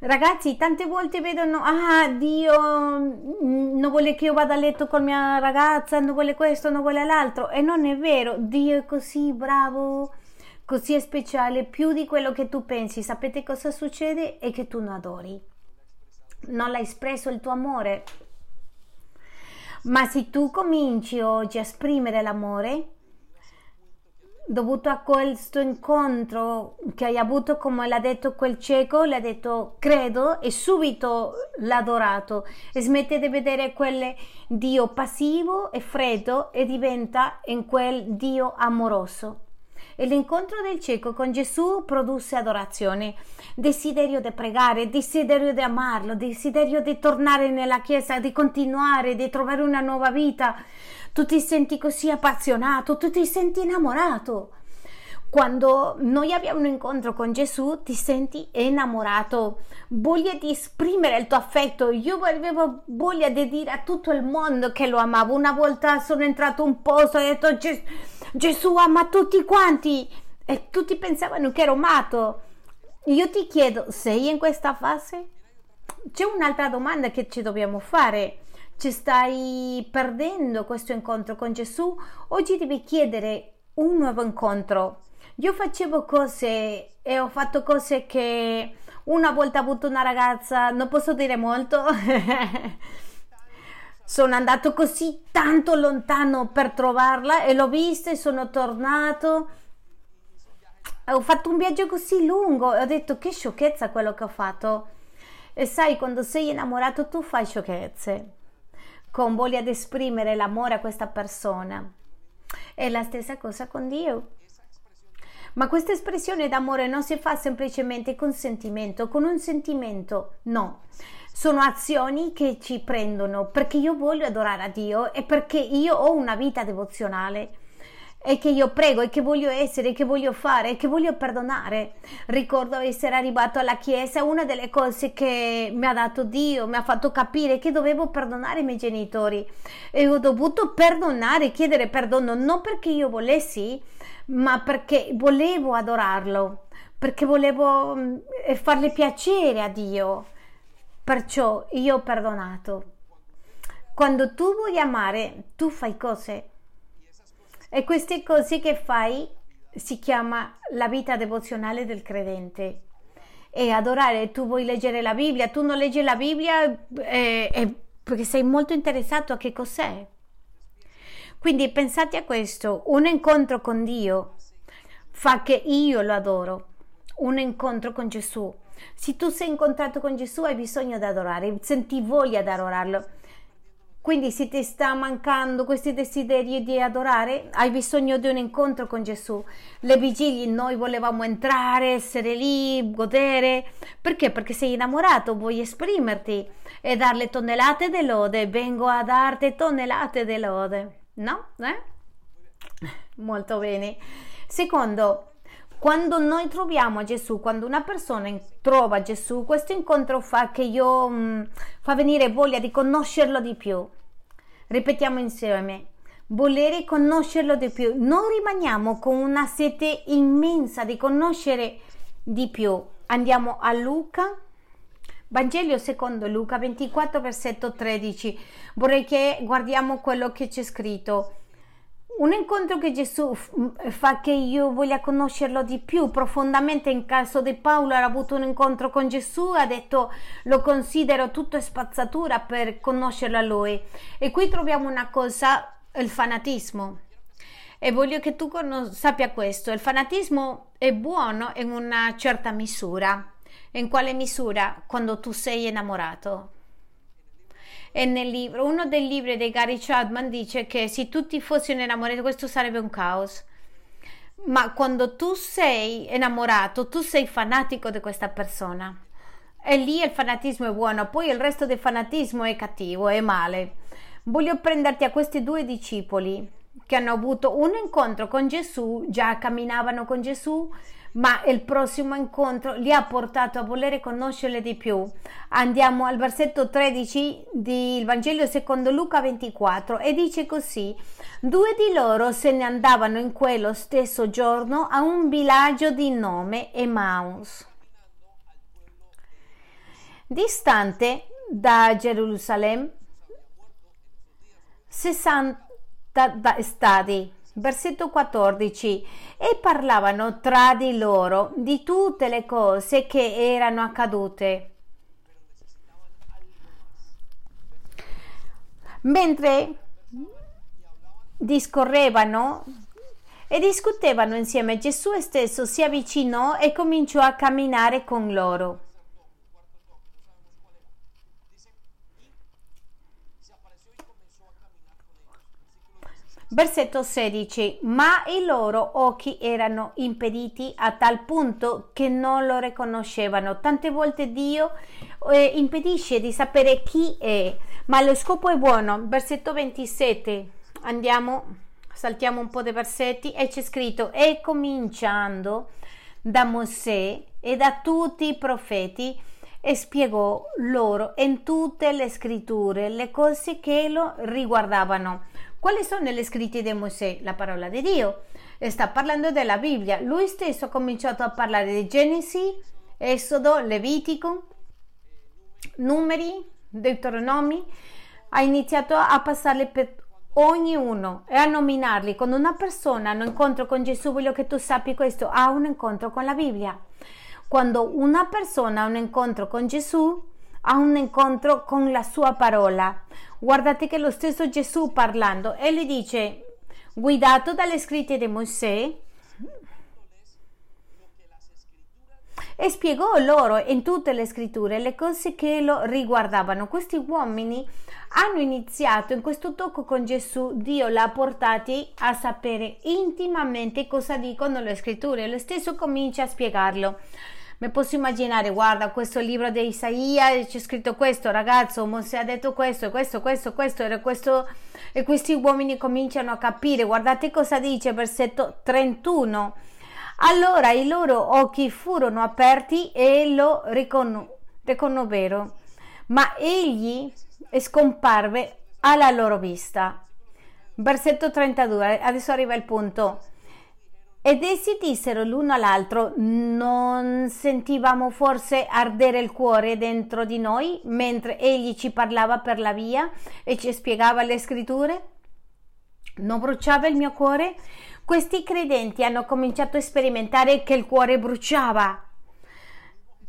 Ragazzi, tante volte vedono, ah, Dio mm, non vuole che io vada a letto con mia ragazza, non vuole questo, non vuole l'altro. E non è vero, Dio è così bravo così speciale più di quello che tu pensi. Sapete cosa succede? È che tu non adori. Non l'hai espresso il tuo amore. Ma se tu cominci oggi a esprimere l'amore, dovuto a questo incontro che hai avuto, come l'ha detto quel cieco, l'ha detto credo e subito l'ha adorato. E smette di vedere quel Dio passivo e freddo e diventa in quel Dio amoroso. E l'incontro del cieco con Gesù produsse adorazione, desiderio di pregare, desiderio di amarlo, desiderio di tornare nella chiesa, di continuare, di trovare una nuova vita. Tu ti senti così appassionato, tu ti senti innamorato. Quando noi abbiamo un incontro con Gesù ti senti innamorato, voglia di esprimere il tuo affetto. Io avevo voglia di dire a tutto il mondo che lo amavo. Una volta sono entrato in un posto e ho detto Gesù ama tutti quanti e tutti pensavano che ero matto. Io ti chiedo, sei in questa fase? C'è un'altra domanda che ci dobbiamo fare. Ci stai perdendo questo incontro con Gesù? Oggi devi chiedere un nuovo incontro io facevo cose e ho fatto cose che una volta ho avuto una ragazza, non posso dire molto. sono andato così tanto lontano per trovarla e l'ho vista e sono tornato. Ho fatto un viaggio così lungo e ho detto che sciocchezza quello che ho fatto. E sai, quando sei innamorato tu fai sciocchezze con voglia di esprimere l'amore a questa persona. È la stessa cosa con Dio. Ma questa espressione d'amore non si fa semplicemente con sentimento, con un sentimento, no. Sono azioni che ci prendono perché io voglio adorare a Dio e perché io ho una vita devozionale e che io prego e che voglio essere, che voglio fare, che voglio perdonare. Ricordo essere arrivato alla chiesa, una delle cose che mi ha dato Dio, mi ha fatto capire che dovevo perdonare i miei genitori e ho dovuto perdonare, chiedere perdono non perché io volessi, ma perché volevo adorarlo, perché volevo mm, farle piacere a Dio. Perciò io ho perdonato. Quando tu vuoi amare, tu fai cose. E queste cose che fai si chiama la vita devozionale del credente. E adorare, tu vuoi leggere la Bibbia, tu non leggi la Bibbia eh, eh, perché sei molto interessato a che cos'è. Quindi pensate a questo, un incontro con Dio fa che io lo adoro, un incontro con Gesù. Se tu sei incontrato con Gesù hai bisogno di adorare, senti voglia di adorarlo. Quindi se ti sta mancando questi desideri di adorare, hai bisogno di un incontro con Gesù. Le vigilie noi volevamo entrare, essere lì, godere. Perché? Perché sei innamorato, vuoi esprimerti e darle tonnellate di lode. Vengo a darti tonnellate di lode. No? Eh? Molto bene. Secondo, quando noi troviamo Gesù, quando una persona trova Gesù, questo incontro fa che io mh, mm, fa venire voglia di conoscerlo di più. Ripetiamo insieme. Volere conoscerlo di più. Non rimaniamo con una sete immensa di conoscere di più. Andiamo a Luca Vangelo secondo Luca 24, versetto 13. Vorrei che guardiamo quello che c'è scritto. Un incontro che Gesù fa che io voglia conoscerlo di più profondamente. In caso di Paolo ha avuto un incontro con Gesù, ha detto lo considero tutto spazzatura per conoscerlo a lui. E qui troviamo una cosa, il fanatismo. E voglio che tu sappia questo, il fanatismo è buono in una certa misura in quale misura? Quando tu sei innamorato. E nel libro, uno dei libri di Gary Chapman dice che se tutti fossero innamorati questo sarebbe un caos. Ma quando tu sei innamorato, tu sei fanatico di questa persona. E lì il fanatismo è buono, poi il resto del fanatismo è cattivo, è male. Voglio prenderti a questi due discepoli che hanno avuto un incontro con Gesù, già camminavano con Gesù, ma il prossimo incontro li ha portato a volere conoscerle di più. Andiamo al versetto 13 del Vangelo secondo Luca 24 e dice così: Due di loro se ne andavano in quello stesso giorno a un villaggio di nome Emmaus, distante da Gerusalemme 60 stadi versetto 14 e parlavano tra di loro di tutte le cose che erano accadute. Mentre discorrevano e discutevano insieme, Gesù stesso si avvicinò e cominciò a camminare con loro. Versetto 16. Ma i loro occhi erano impediti a tal punto che non lo riconoscevano. Tante volte Dio eh, impedisce di sapere chi è, ma lo scopo è buono. Versetto 27. Andiamo, saltiamo un po' di versetti e c'è scritto: E cominciando da Mosè e da tutti i profeti, e spiegò loro in tutte le scritture le cose che lo riguardavano quali sono le scritte di Mosè? La parola di Dio. Sta parlando della Bibbia. Lui stesso ha cominciato a parlare di Genesi, Esodo, Levitico, Numeri, Deuteronomi. Ha iniziato a passarli per ognuno e a nominarli. Quando una persona ha un incontro con Gesù, voglio che tu sappi questo, ha un incontro con la Bibbia. Quando una persona ha un incontro con Gesù, ha un incontro con la sua parola. Guardate che lo stesso Gesù parlando, e gli dice, guidato dalle scritte di Mosè, e spiegò loro in tutte le scritture le cose che lo riguardavano. Questi uomini hanno iniziato in questo tocco con Gesù, Dio l'ha portati a sapere intimamente cosa dicono le scritture. Lo stesso comincia a spiegarlo mi posso immaginare, guarda, questo libro di Isaia c'è scritto questo, ragazzo, Mosè ha detto questo, questo, questo, questo, e, questo, e questi uomini cominciano a capire, guardate cosa dice versetto 31. Allora i loro occhi furono aperti e lo ricon- riconobbero, ma egli scomparve alla loro vista. Versetto 32, adesso arriva il punto. Ed essi dissero l'uno all'altro, non sentivamo forse ardere il cuore dentro di noi mentre egli ci parlava per la via e ci spiegava le scritture? Non bruciava il mio cuore? Questi credenti hanno cominciato a sperimentare che il cuore bruciava.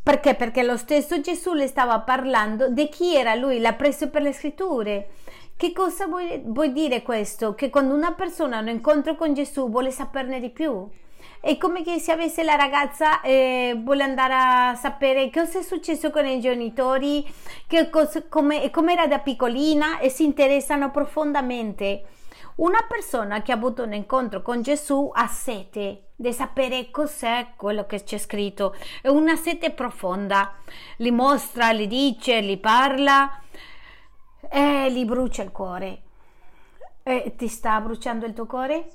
Perché? Perché lo stesso Gesù le stava parlando di chi era lui, l'ha preso per le scritture che cosa vuoi, vuoi dire questo? Che quando una persona ha un incontro con Gesù vuole saperne di più. È come se avesse la ragazza eh, vuole andare a sapere cosa è successo con i genitori, cosa, come, come era da piccolina e si interessano profondamente. Una persona che ha avuto un incontro con Gesù ha sete di sapere cos'è quello che c'è scritto, è una sete profonda, li mostra, li dice, li parla e gli brucia il cuore. E ti sta bruciando il tuo cuore?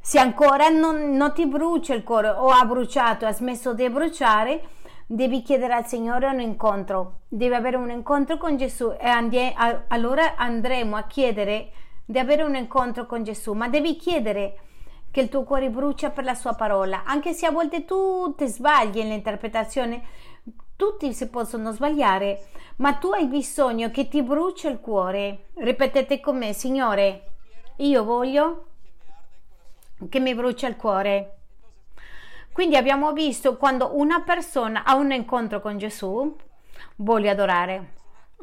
Se ancora non, non ti brucia il cuore o ha bruciato, ha smesso di bruciare, devi chiedere al Signore un incontro, devi avere un incontro con Gesù e andie, allora andremo a chiedere di avere un incontro con Gesù, ma devi chiedere che il tuo cuore brucia per la sua parola, anche se a volte tu ti sbagli nell'interpretazione, tutti si possono sbagliare, ma tu hai bisogno che ti brucia il cuore. Ripetete con me, Signore, io voglio che mi brucia il cuore. Quindi abbiamo visto quando una persona ha un incontro con Gesù, vuole adorare.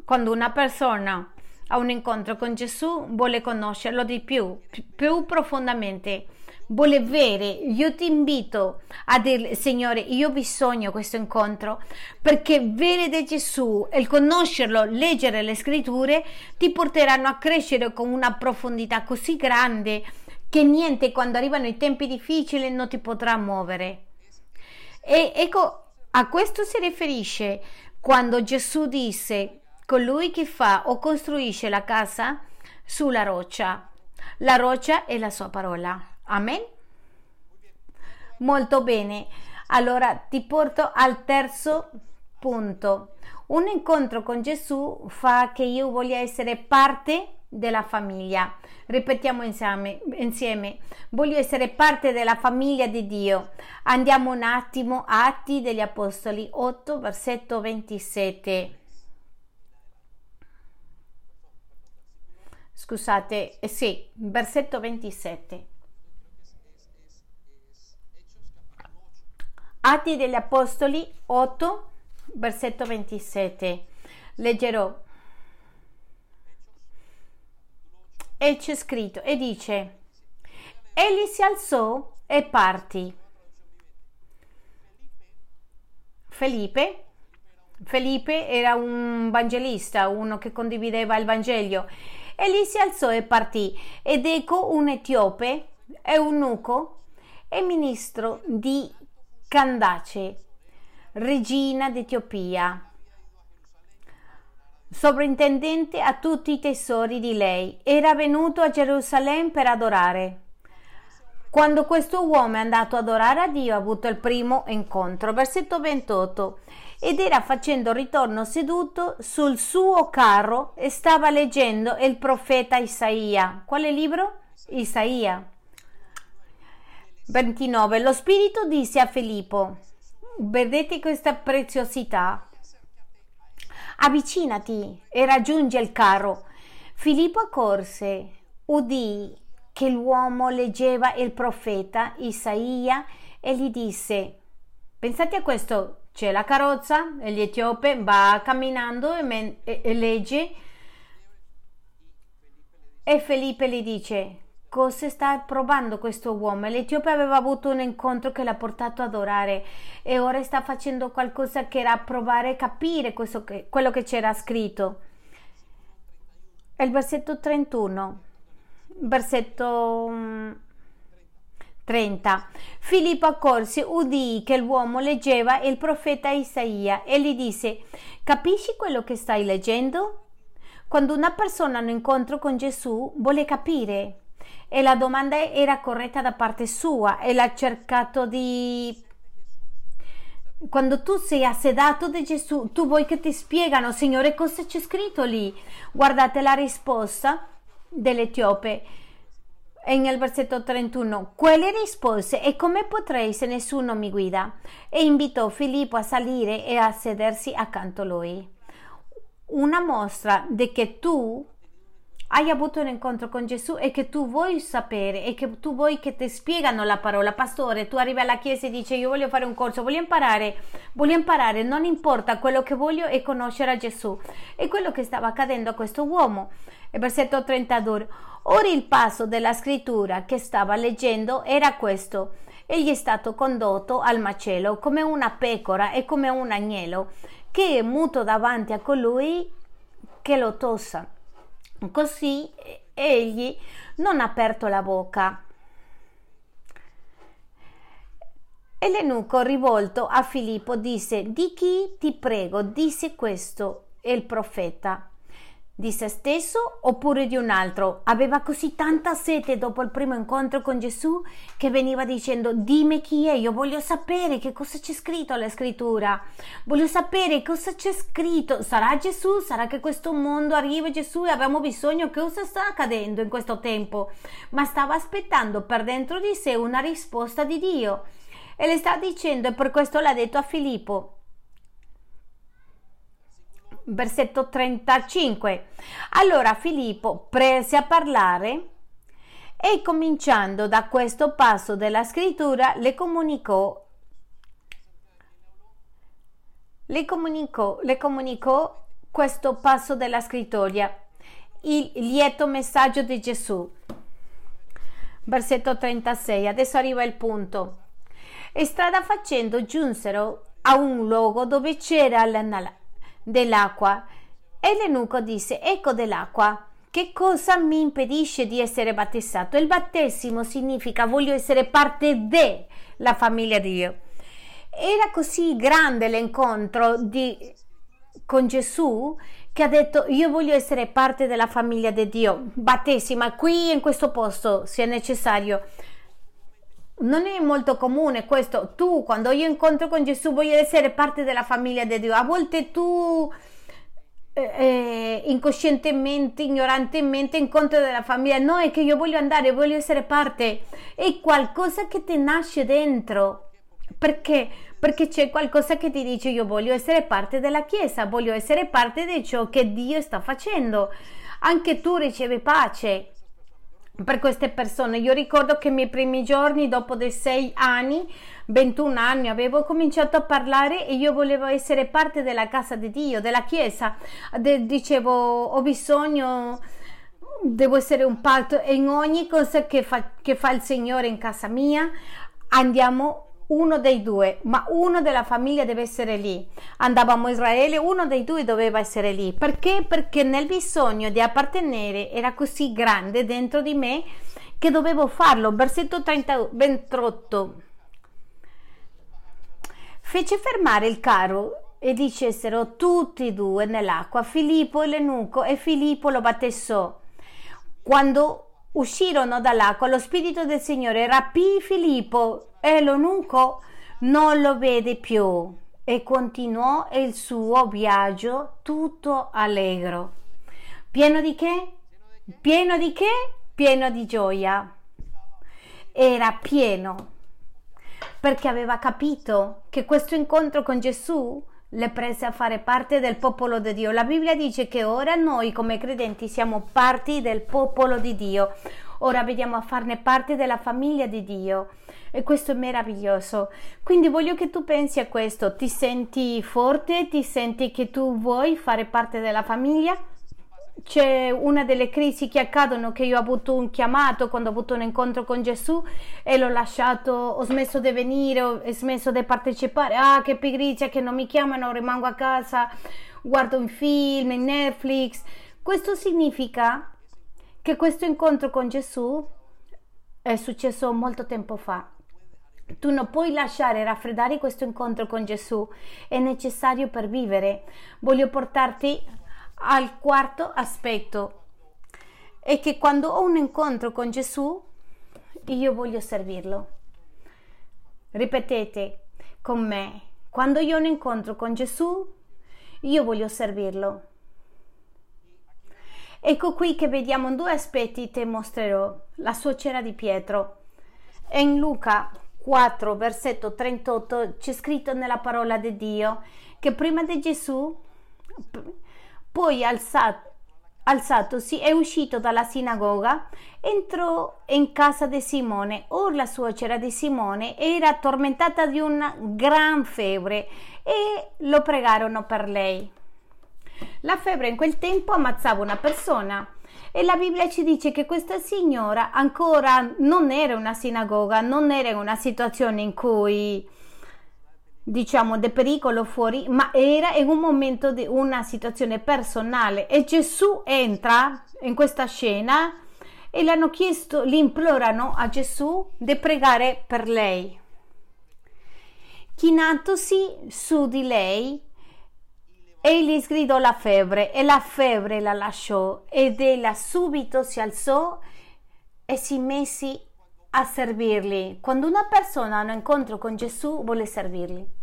Quando una persona ha un incontro con Gesù, vuole conoscerlo di più, più profondamente vuole avere, io ti invito a dire, Signore, io ho bisogno di questo incontro perché vedere Gesù e conoscerlo, leggere le scritture ti porteranno a crescere con una profondità così grande che niente quando arrivano i tempi difficili non ti potrà muovere. E ecco, a questo si riferisce quando Gesù disse, colui che fa o costruisce la casa sulla roccia. La roccia è la sua parola. Amen? Molto bene. Allora ti porto al terzo punto. Un incontro con Gesù fa che io voglia essere parte della famiglia. Ripetiamo insieme, insieme, voglio essere parte della famiglia di Dio. Andiamo un attimo a Atti degli Apostoli 8, versetto 27. Scusate, eh sì, versetto 27. Atti degli Apostoli 8, versetto 27. Leggerò. E c'è scritto e dice, egli si alzò e partì. Felipe, Felipe era un evangelista, uno che condivideva il Vangelo Egli si alzò e partì, ed ecco un etiope, eunuco e ministro di Candace, regina d'Etiopia, sovrintendente a tutti i tesori di lei, era venuto a Gerusalemme per adorare. Quando questo uomo è andato ad adorare a Dio ha avuto il primo incontro, versetto 28, ed era facendo ritorno seduto sul suo carro e stava leggendo il profeta Isaia. Quale libro? Isaia. 29. Lo Spirito disse a Filippo, vedete questa preziosità? Avvicinati e raggiungi il carro. Filippo accorse, udì che l'uomo leggeva il profeta Isaia e gli disse, pensate a questo, c'è la carrozza l'etiope va camminando e, men- e-, e legge e Felipe gli dice, cosa sta provando questo uomo? L'Etiope aveva avuto un incontro che l'ha portato ad orare e ora sta facendo qualcosa che era provare a capire che, quello che c'era scritto. Il versetto 31 versetto 30. Mm, Filippo accorse, udì che l'uomo leggeva il profeta Isaia e gli disse, capisci quello che stai leggendo? Quando una persona ha un incontro con Gesù vuole capire e la domanda era corretta da parte sua. E l'ha cercato di quando tu sei assedato di Gesù, tu vuoi che ti spiegano, Signore, cosa c'è scritto lì? Guardate la risposta dell'Etiope nel versetto 31 quelle rispose e come potrei se nessuno mi guida e invitò Filippo a salire e a sedersi accanto a lui. Una mostra di che tu hai avuto un incontro con Gesù e che tu vuoi sapere e che tu vuoi che ti spiegano la parola. Pastore, tu arrivi alla chiesa e dici io voglio fare un corso, voglio imparare, voglio imparare, non importa, quello che voglio è conoscere Gesù. E quello che stava accadendo a questo uomo. Il versetto 32. Ora il passo della scrittura che stava leggendo era questo. Egli è stato condotto al macello come una pecora e come un agnello che è muto davanti a colui che lo tossa Così egli non ha aperto la bocca. E l'eunuco rivolto a Filippo disse, di chi ti prego, disse questo il profeta di se stesso oppure di un altro. Aveva così tanta sete dopo il primo incontro con Gesù che veniva dicendo dimmi chi è, io voglio sapere che cosa c'è scritto alla scrittura, voglio sapere cosa c'è scritto, sarà Gesù, sarà che questo mondo arriva Gesù e abbiamo bisogno, cosa sta accadendo in questo tempo? Ma stava aspettando per dentro di sé una risposta di Dio e le sta dicendo e per questo l'ha detto a Filippo versetto 35. Allora Filippo prese a parlare e cominciando da questo passo della scrittura le comunicò le comunicò, le comunicò questo passo della scrittura, il lieto messaggio di Gesù. Versetto 36, adesso arriva il punto. E strada facendo giunsero a un luogo dove c'era dell'acqua. E l'eunuco disse, ecco dell'acqua. Che cosa mi impedisce di essere battezzato? Il battesimo significa voglio essere parte della famiglia di Dio. Era così grande l'incontro di, con Gesù che ha detto io voglio essere parte della famiglia di Dio. Battesima qui in questo posto se necessario non è molto comune questo. Tu, quando io incontro con Gesù, voglio essere parte della famiglia di Dio. A volte tu eh, eh, incoscientemente, ignorantemente incontro della famiglia. No, è che io voglio andare, voglio essere parte. È qualcosa che ti nasce dentro. Perché? Perché c'è qualcosa che ti dice io voglio essere parte della Chiesa, voglio essere parte di ciò che Dio sta facendo. Anche tu ricevi pace per queste persone. Io ricordo che i miei primi giorni, dopo dei sei anni, 21 anni, avevo cominciato a parlare e io volevo essere parte della casa di Dio, della Chiesa. De- dicevo, ho bisogno, devo essere un patto e in ogni cosa che fa, che fa il Signore in casa mia andiamo uno dei due, ma uno della famiglia deve essere lì. Andavamo a Israele, uno dei due doveva essere lì. Perché? Perché nel bisogno di appartenere era così grande dentro di me che dovevo farlo. Versetto 30, 28. Fece fermare il carro e dicessero tutti e due nell'acqua, Filippo e l'enuco, e Filippo lo battessò. Quando uscirono dall'acqua, lo Spirito del Signore rapì Filippo e l'eunuco non lo vede più e continuò il suo viaggio tutto allegro. Pieno di che? Pieno di che? Pieno di gioia. Era pieno perché aveva capito che questo incontro con Gesù le prese a fare parte del popolo di Dio. La Bibbia dice che ora noi come credenti siamo parti del popolo di Dio. Ora vediamo a farne parte della famiglia di Dio e questo è meraviglioso. Quindi voglio che tu pensi a questo, ti senti forte, ti senti che tu vuoi fare parte della famiglia? c'è una delle crisi che accadono che io ho avuto un chiamato quando ho avuto un incontro con Gesù e l'ho lasciato, ho smesso di venire, ho smesso di partecipare, ah che pigrizia che non mi chiamano, rimango a casa, guardo un film, in Netflix. Questo significa che questo incontro con Gesù è successo molto tempo fa. Tu non puoi lasciare raffreddare questo incontro con Gesù, è necessario per vivere. Voglio portarti al quarto aspetto è che quando ho un incontro con Gesù, io voglio servirlo. Ripetete con me, quando io ho un incontro con Gesù, io voglio servirlo. Ecco qui che vediamo due aspetti, te mostrerò. La suocera di Pietro. In Luca 4, versetto 38, c'è scritto nella parola di Dio che prima di Gesù poi alzato, alzatosi è uscito dalla sinagoga, entrò in casa di Simone. Or la suocera di Simone era tormentata di una gran febbre e lo pregarono per lei. La febbre in quel tempo ammazzava una persona e la Bibbia ci dice che questa signora ancora non era una sinagoga, non era in una situazione in cui diciamo, di pericolo fuori, ma era in un momento di una situazione personale e Gesù entra in questa scena e le hanno chiesto, gli implorano a Gesù di pregare per lei. Chinatosi su di lei, egli sgridò la febbre e la febbre la lasciò ed ella subito si alzò e si messi a servirli. Quando una persona ha un incontro con Gesù vuole servirli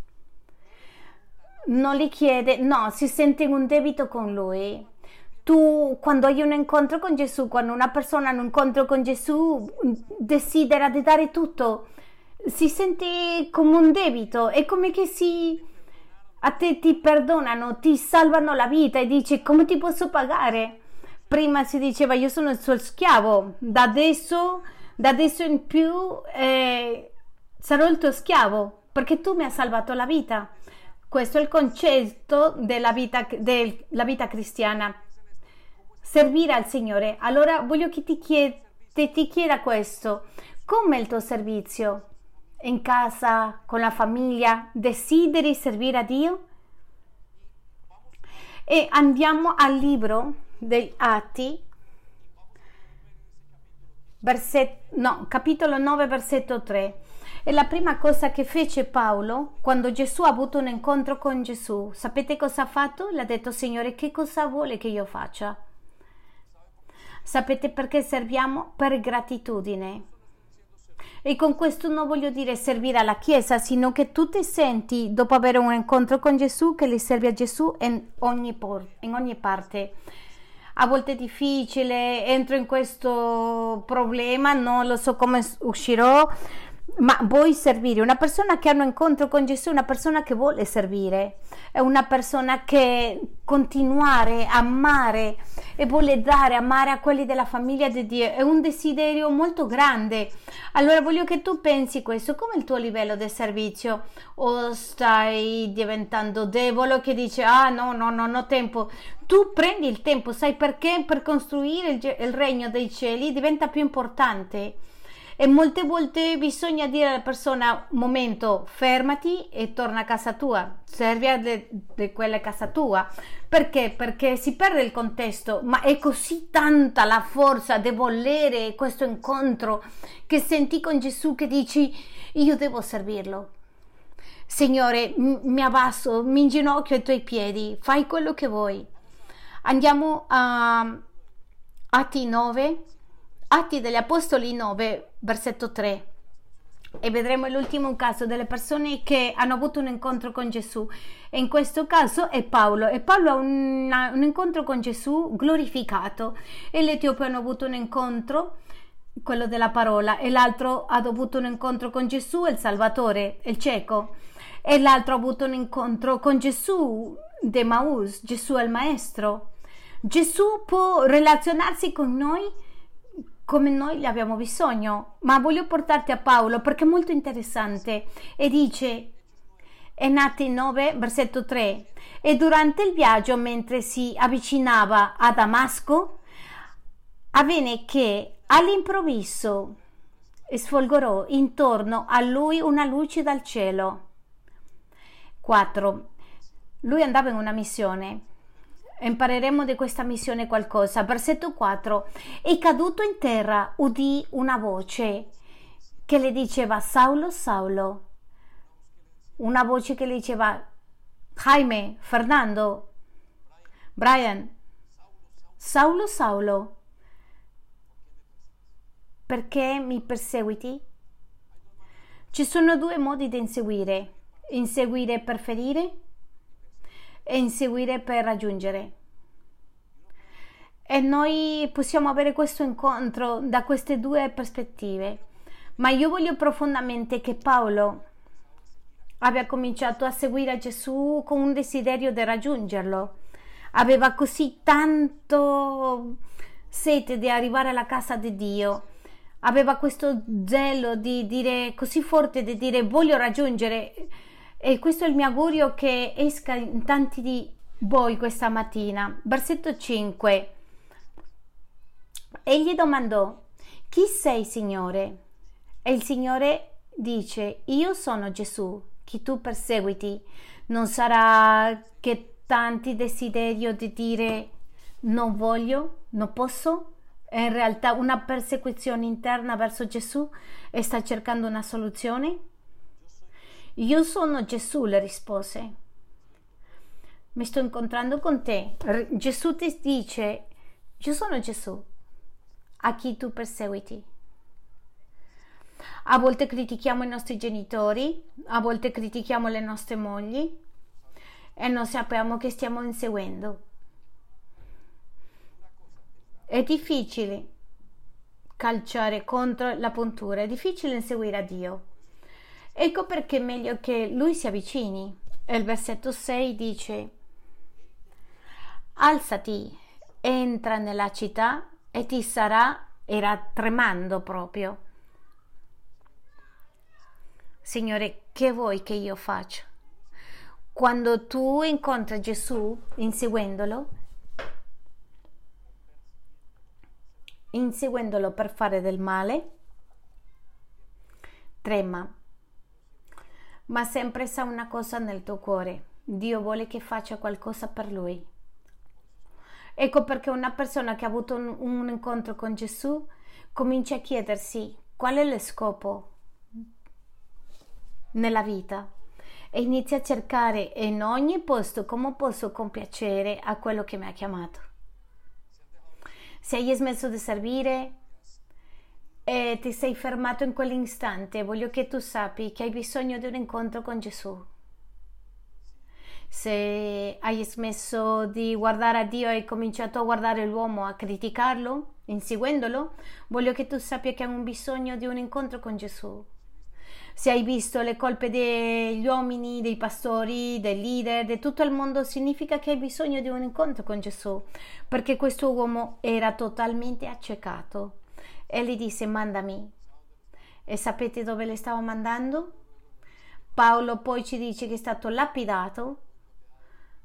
non gli chiede, no, si sente in un debito con lui. Tu, quando hai un incontro con Gesù, quando una persona ha un incontro con Gesù, desidera di dare tutto, si sente come un debito, è come che si a te ti perdonano, ti salvano la vita e dici come ti posso pagare? Prima si diceva io sono il suo schiavo, da adesso, da adesso in più eh, sarò il tuo schiavo perché tu mi hai salvato la vita. Questo è il concetto della vita, della vita cristiana. Servire al Signore. Allora voglio che ti, chied, ti chieda questo. Com'è il tuo servizio? In casa, con la famiglia? Desideri servire a Dio? E andiamo al libro degli Atti, verset, no, capitolo 9, versetto 3. E la prima cosa che fece Paolo quando Gesù ha avuto un incontro con Gesù, sapete cosa ha fatto? Le ha detto Signore, che cosa vuole che io faccia? Sapete perché serviamo? Per gratitudine. E con questo non voglio dire servire alla Chiesa, sino che tu ti senti, dopo avere un incontro con Gesù, che li servi a Gesù in ogni, por- in ogni parte. A volte è difficile, entro in questo problema, non lo so come uscirò, ma vuoi servire? Una persona che ha un incontro con Gesù una persona che vuole servire, è una persona che continuare a amare e vuole dare, amare a quelli della famiglia di Dio, è un desiderio molto grande. Allora voglio che tu pensi questo, come il tuo livello di servizio? O stai diventando debole che dice ah no, no, no, ho tempo. Tu prendi il tempo, sai perché? Per costruire il, il regno dei cieli diventa più importante e molte volte bisogna dire alla persona momento fermati e torna a casa tua. Serve di quella casa tua. Perché? Perché si perde il contesto. Ma è così tanta la forza di volere questo incontro che senti con Gesù che dici io devo servirlo. Signore mi abbasso mi inginocchio ai tuoi piedi fai quello che vuoi. Andiamo a Atti 9 Atti degli Apostoli 9, versetto 3. E vedremo l'ultimo caso delle persone che hanno avuto un incontro con Gesù. E in questo caso è Paolo. E Paolo ha un, un incontro con Gesù glorificato. E l'Etiope hanno avuto un incontro, quello della parola. E l'altro ha avuto un incontro con Gesù, il Salvatore, il cieco. E l'altro ha avuto un incontro con Gesù, De Maus, Gesù è il Maestro. Gesù può relazionarsi con noi come noi ne abbiamo bisogno, ma voglio portarti a Paolo perché è molto interessante. E dice è Nati 9, versetto 3 e durante il viaggio mentre si avvicinava a Damasco avvenne che all'improvviso sfolgorò intorno a lui una luce dal cielo. 4 lui andava in una missione impareremo di questa missione qualcosa. Versetto 4. E caduto in terra udì una voce che le diceva Saulo, Saulo. Una voce che le diceva Jaime, Fernando, Brian, Saulo, Saulo. Perché mi perseguiti? Ci sono due modi di inseguire. Inseguire per ferire e inseguire per raggiungere. E noi possiamo avere questo incontro da queste due prospettive, ma io voglio profondamente che Paolo abbia cominciato a seguire Gesù con un desiderio di raggiungerlo. Aveva così tanto sete di arrivare alla casa di Dio, aveva questo zelo di dire così forte di dire voglio raggiungere e questo è il mio augurio che esca in tanti di voi questa mattina. Versetto 5. Egli domandò, chi sei Signore? E il Signore dice, io sono Gesù, chi tu perseguiti. Non sarà che tanti desiderio di dire non voglio, non posso? È in realtà una persecuzione interna verso Gesù e sta cercando una soluzione? Io sono Gesù, le rispose. Mi sto incontrando con te. Gesù ti dice, io sono Gesù, a chi tu perseguiti. A volte critichiamo i nostri genitori, a volte critichiamo le nostre mogli e non sappiamo che stiamo inseguendo. È difficile calciare contro la puntura, è difficile inseguire a Dio. Ecco perché è meglio che lui si avvicini. il versetto 6 dice, Alzati, entra nella città e ti sarà, era tremando proprio. Signore, che vuoi che io faccia? Quando tu incontri Gesù inseguendolo, inseguendolo per fare del male, trema ma sempre sa una cosa nel tuo cuore. Dio vuole che faccia qualcosa per lui. Ecco perché una persona che ha avuto un, un incontro con Gesù comincia a chiedersi qual è lo scopo nella vita e inizia a cercare in ogni posto come posso compiacere a quello che mi ha chiamato. Se hai smesso di servire, e ti sei fermato in quell'istante, voglio che tu sappi che hai bisogno di un incontro con Gesù. Se hai smesso di guardare a Dio e hai cominciato a guardare l'uomo, a criticarlo, inseguendolo, voglio che tu sappia che hai un bisogno di un incontro con Gesù. Se hai visto le colpe degli uomini, dei pastori, dei leader, di tutto il mondo, significa che hai bisogno di un incontro con Gesù, perché questo uomo era totalmente accecato e gli disse mandami. E sapete dove le stavo mandando? Paolo poi ci dice che è stato lapidato,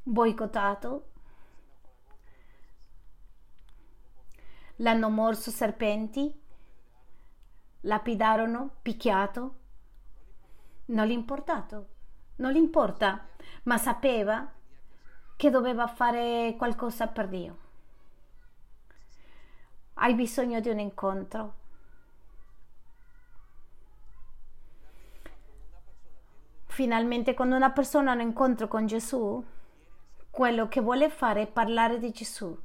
boicottato, l'hanno morso serpenti, lapidarono, picchiato. Non gli importato, non gli importa, ma sapeva che doveva fare qualcosa per Dio. Hai bisogno di un incontro. Finalmente quando una persona ha un incontro con Gesù, quello che vuole fare è parlare di Gesù.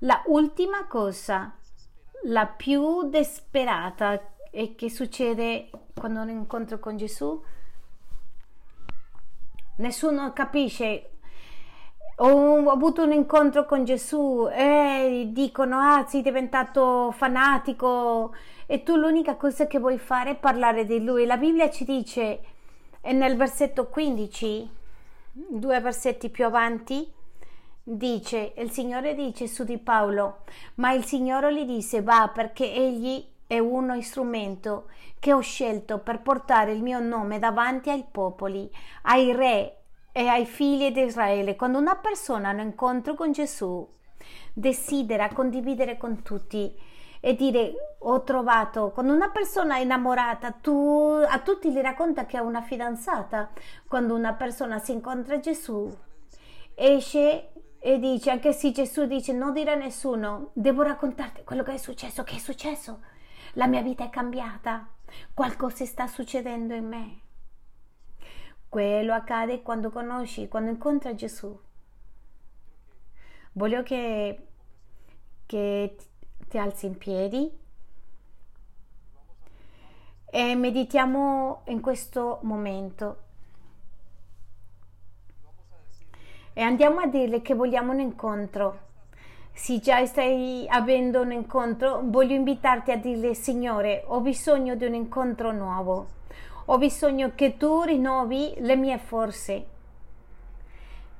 La ultima cosa, la più disperata e che succede quando un incontro con Gesù, nessuno capisce. Ho avuto un incontro con Gesù e dicono: Ah, sei diventato fanatico e tu l'unica cosa che vuoi fare è parlare di lui. La Bibbia ci dice nel versetto 15, due versetti più avanti, dice: Il Signore dice su di Paolo, ma il Signore gli disse: Va perché egli è uno strumento che ho scelto per portare il mio nome davanti ai popoli, ai re e ai figli di Israele. Quando una persona ha un incontro con Gesù, desidera condividere con tutti e dire ho trovato quando una persona è innamorata tu, a tutti gli racconta che ha una fidanzata quando una persona si incontra Gesù esce e dice anche se Gesù dice non dire a nessuno devo raccontarti quello che è successo che è successo la mia vita è cambiata, qualcosa sta succedendo in me. Quello accade quando conosci, quando incontri Gesù. Voglio che, che ti alzi in piedi e meditiamo in questo momento. E andiamo a dirle che vogliamo un incontro se già stai avendo un incontro, voglio invitarti a dire, Signore, ho bisogno di un incontro nuovo. Ho bisogno che tu rinnovi le mie forze.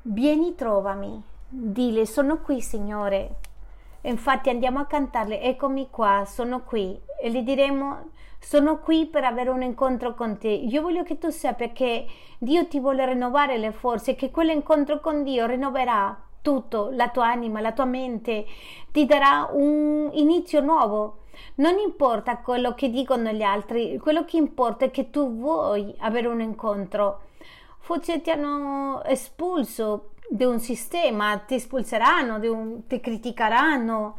Vieni, trovami. Dile, sono qui, Signore. Infatti andiamo a cantarle, eccomi qua, sono qui. E gli diremo, sono qui per avere un incontro con te. Io voglio che tu sappia che Dio ti vuole rinnovare le forze, che quell'incontro con Dio rinnoverà tutto, la tua anima, la tua mente, ti darà un inizio nuovo. Non importa quello che dicono gli altri, quello che importa è che tu vuoi avere un incontro. Forse ti hanno espulso di un sistema, ti espulseranno, un, ti criticheranno,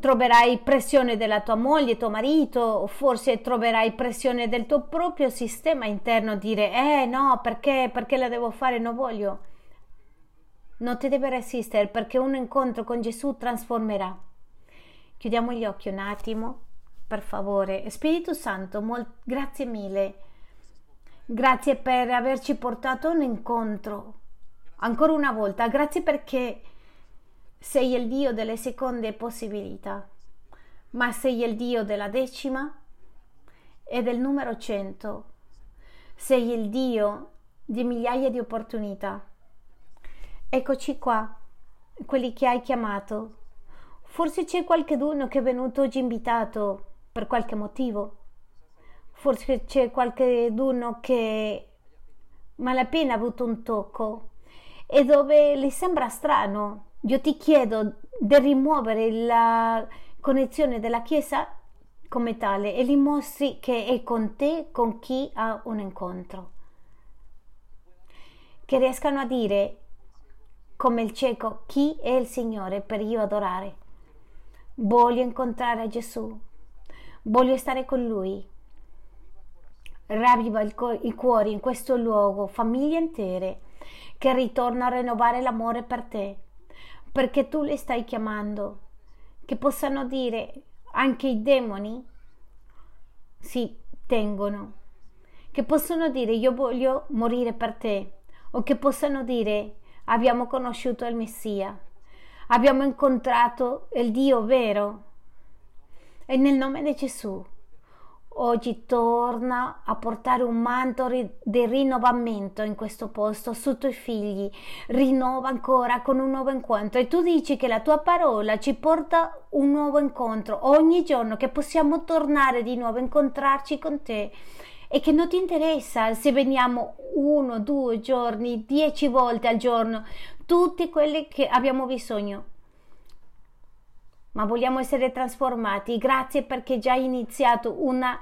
troverai pressione della tua moglie, tuo marito, forse troverai pressione del tuo proprio sistema interno, dire eh no, perché, perché la devo fare, non voglio. Non ti deve resistere perché un incontro con Gesù trasformerà. Chiudiamo gli occhi un attimo, per favore. Spirito Santo, molt- grazie mille. Grazie per averci portato un incontro. Ancora una volta, grazie perché sei il Dio delle seconde possibilità, ma sei il Dio della decima e del numero cento. Sei il Dio di migliaia di opportunità. Eccoci qua, quelli che hai chiamato. Forse c'è qualcuno che è venuto oggi invitato per qualche motivo. Forse c'è qualcuno che malapena ha avuto un tocco e dove le sembra strano. Io ti chiedo di rimuovere la connessione della Chiesa come tale e gli mostri che è con te, con chi ha un incontro. Che riescano a dire come il cieco, chi è il Signore per io adorare. Voglio incontrare Gesù, voglio stare con Lui. Raviva i cuori in questo luogo, famiglie intere, che ritornano a rinnovare l'amore per te, perché tu le stai chiamando, che possano dire anche i demoni si tengono, che possono dire io voglio morire per te, o che possano dire abbiamo conosciuto il Messia, abbiamo incontrato il Dio vero. E nel nome di Gesù, oggi torna a portare un manto di rinnovamento in questo posto su tuoi figli, rinnova ancora con un nuovo incontro. E tu dici che la tua parola ci porta un nuovo incontro ogni giorno, che possiamo tornare di nuovo a incontrarci con te e che non ti interessa se veniamo uno, due giorni, dieci volte al giorno, tutti quelli che abbiamo bisogno. ma vogliamo essere trasformati. Grazie perché già hai iniziato una,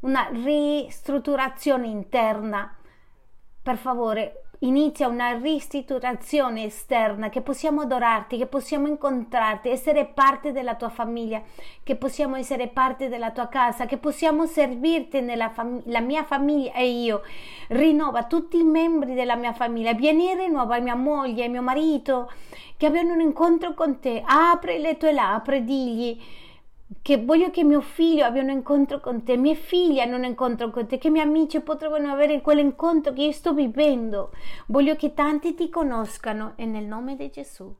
una ristrutturazione interna. Per favore, inizia una ristrutturazione esterna, che possiamo adorarti, che possiamo incontrarti, essere parte della tua famiglia, che possiamo essere parte della tua casa, che possiamo servirti nella fam- mia famiglia e io. Rinnova tutti i membri della mia famiglia, vieni rinnova mia moglie, mio marito, che abbiano un incontro con te. Apri le tue labbra, digli che voglio che mio figlio abbia un incontro con te, mie figlie hanno un incontro con te, che i miei amici potrebbero avere quell'incontro che io sto vivendo. Voglio che tanti ti conoscano e nel nome di Gesù.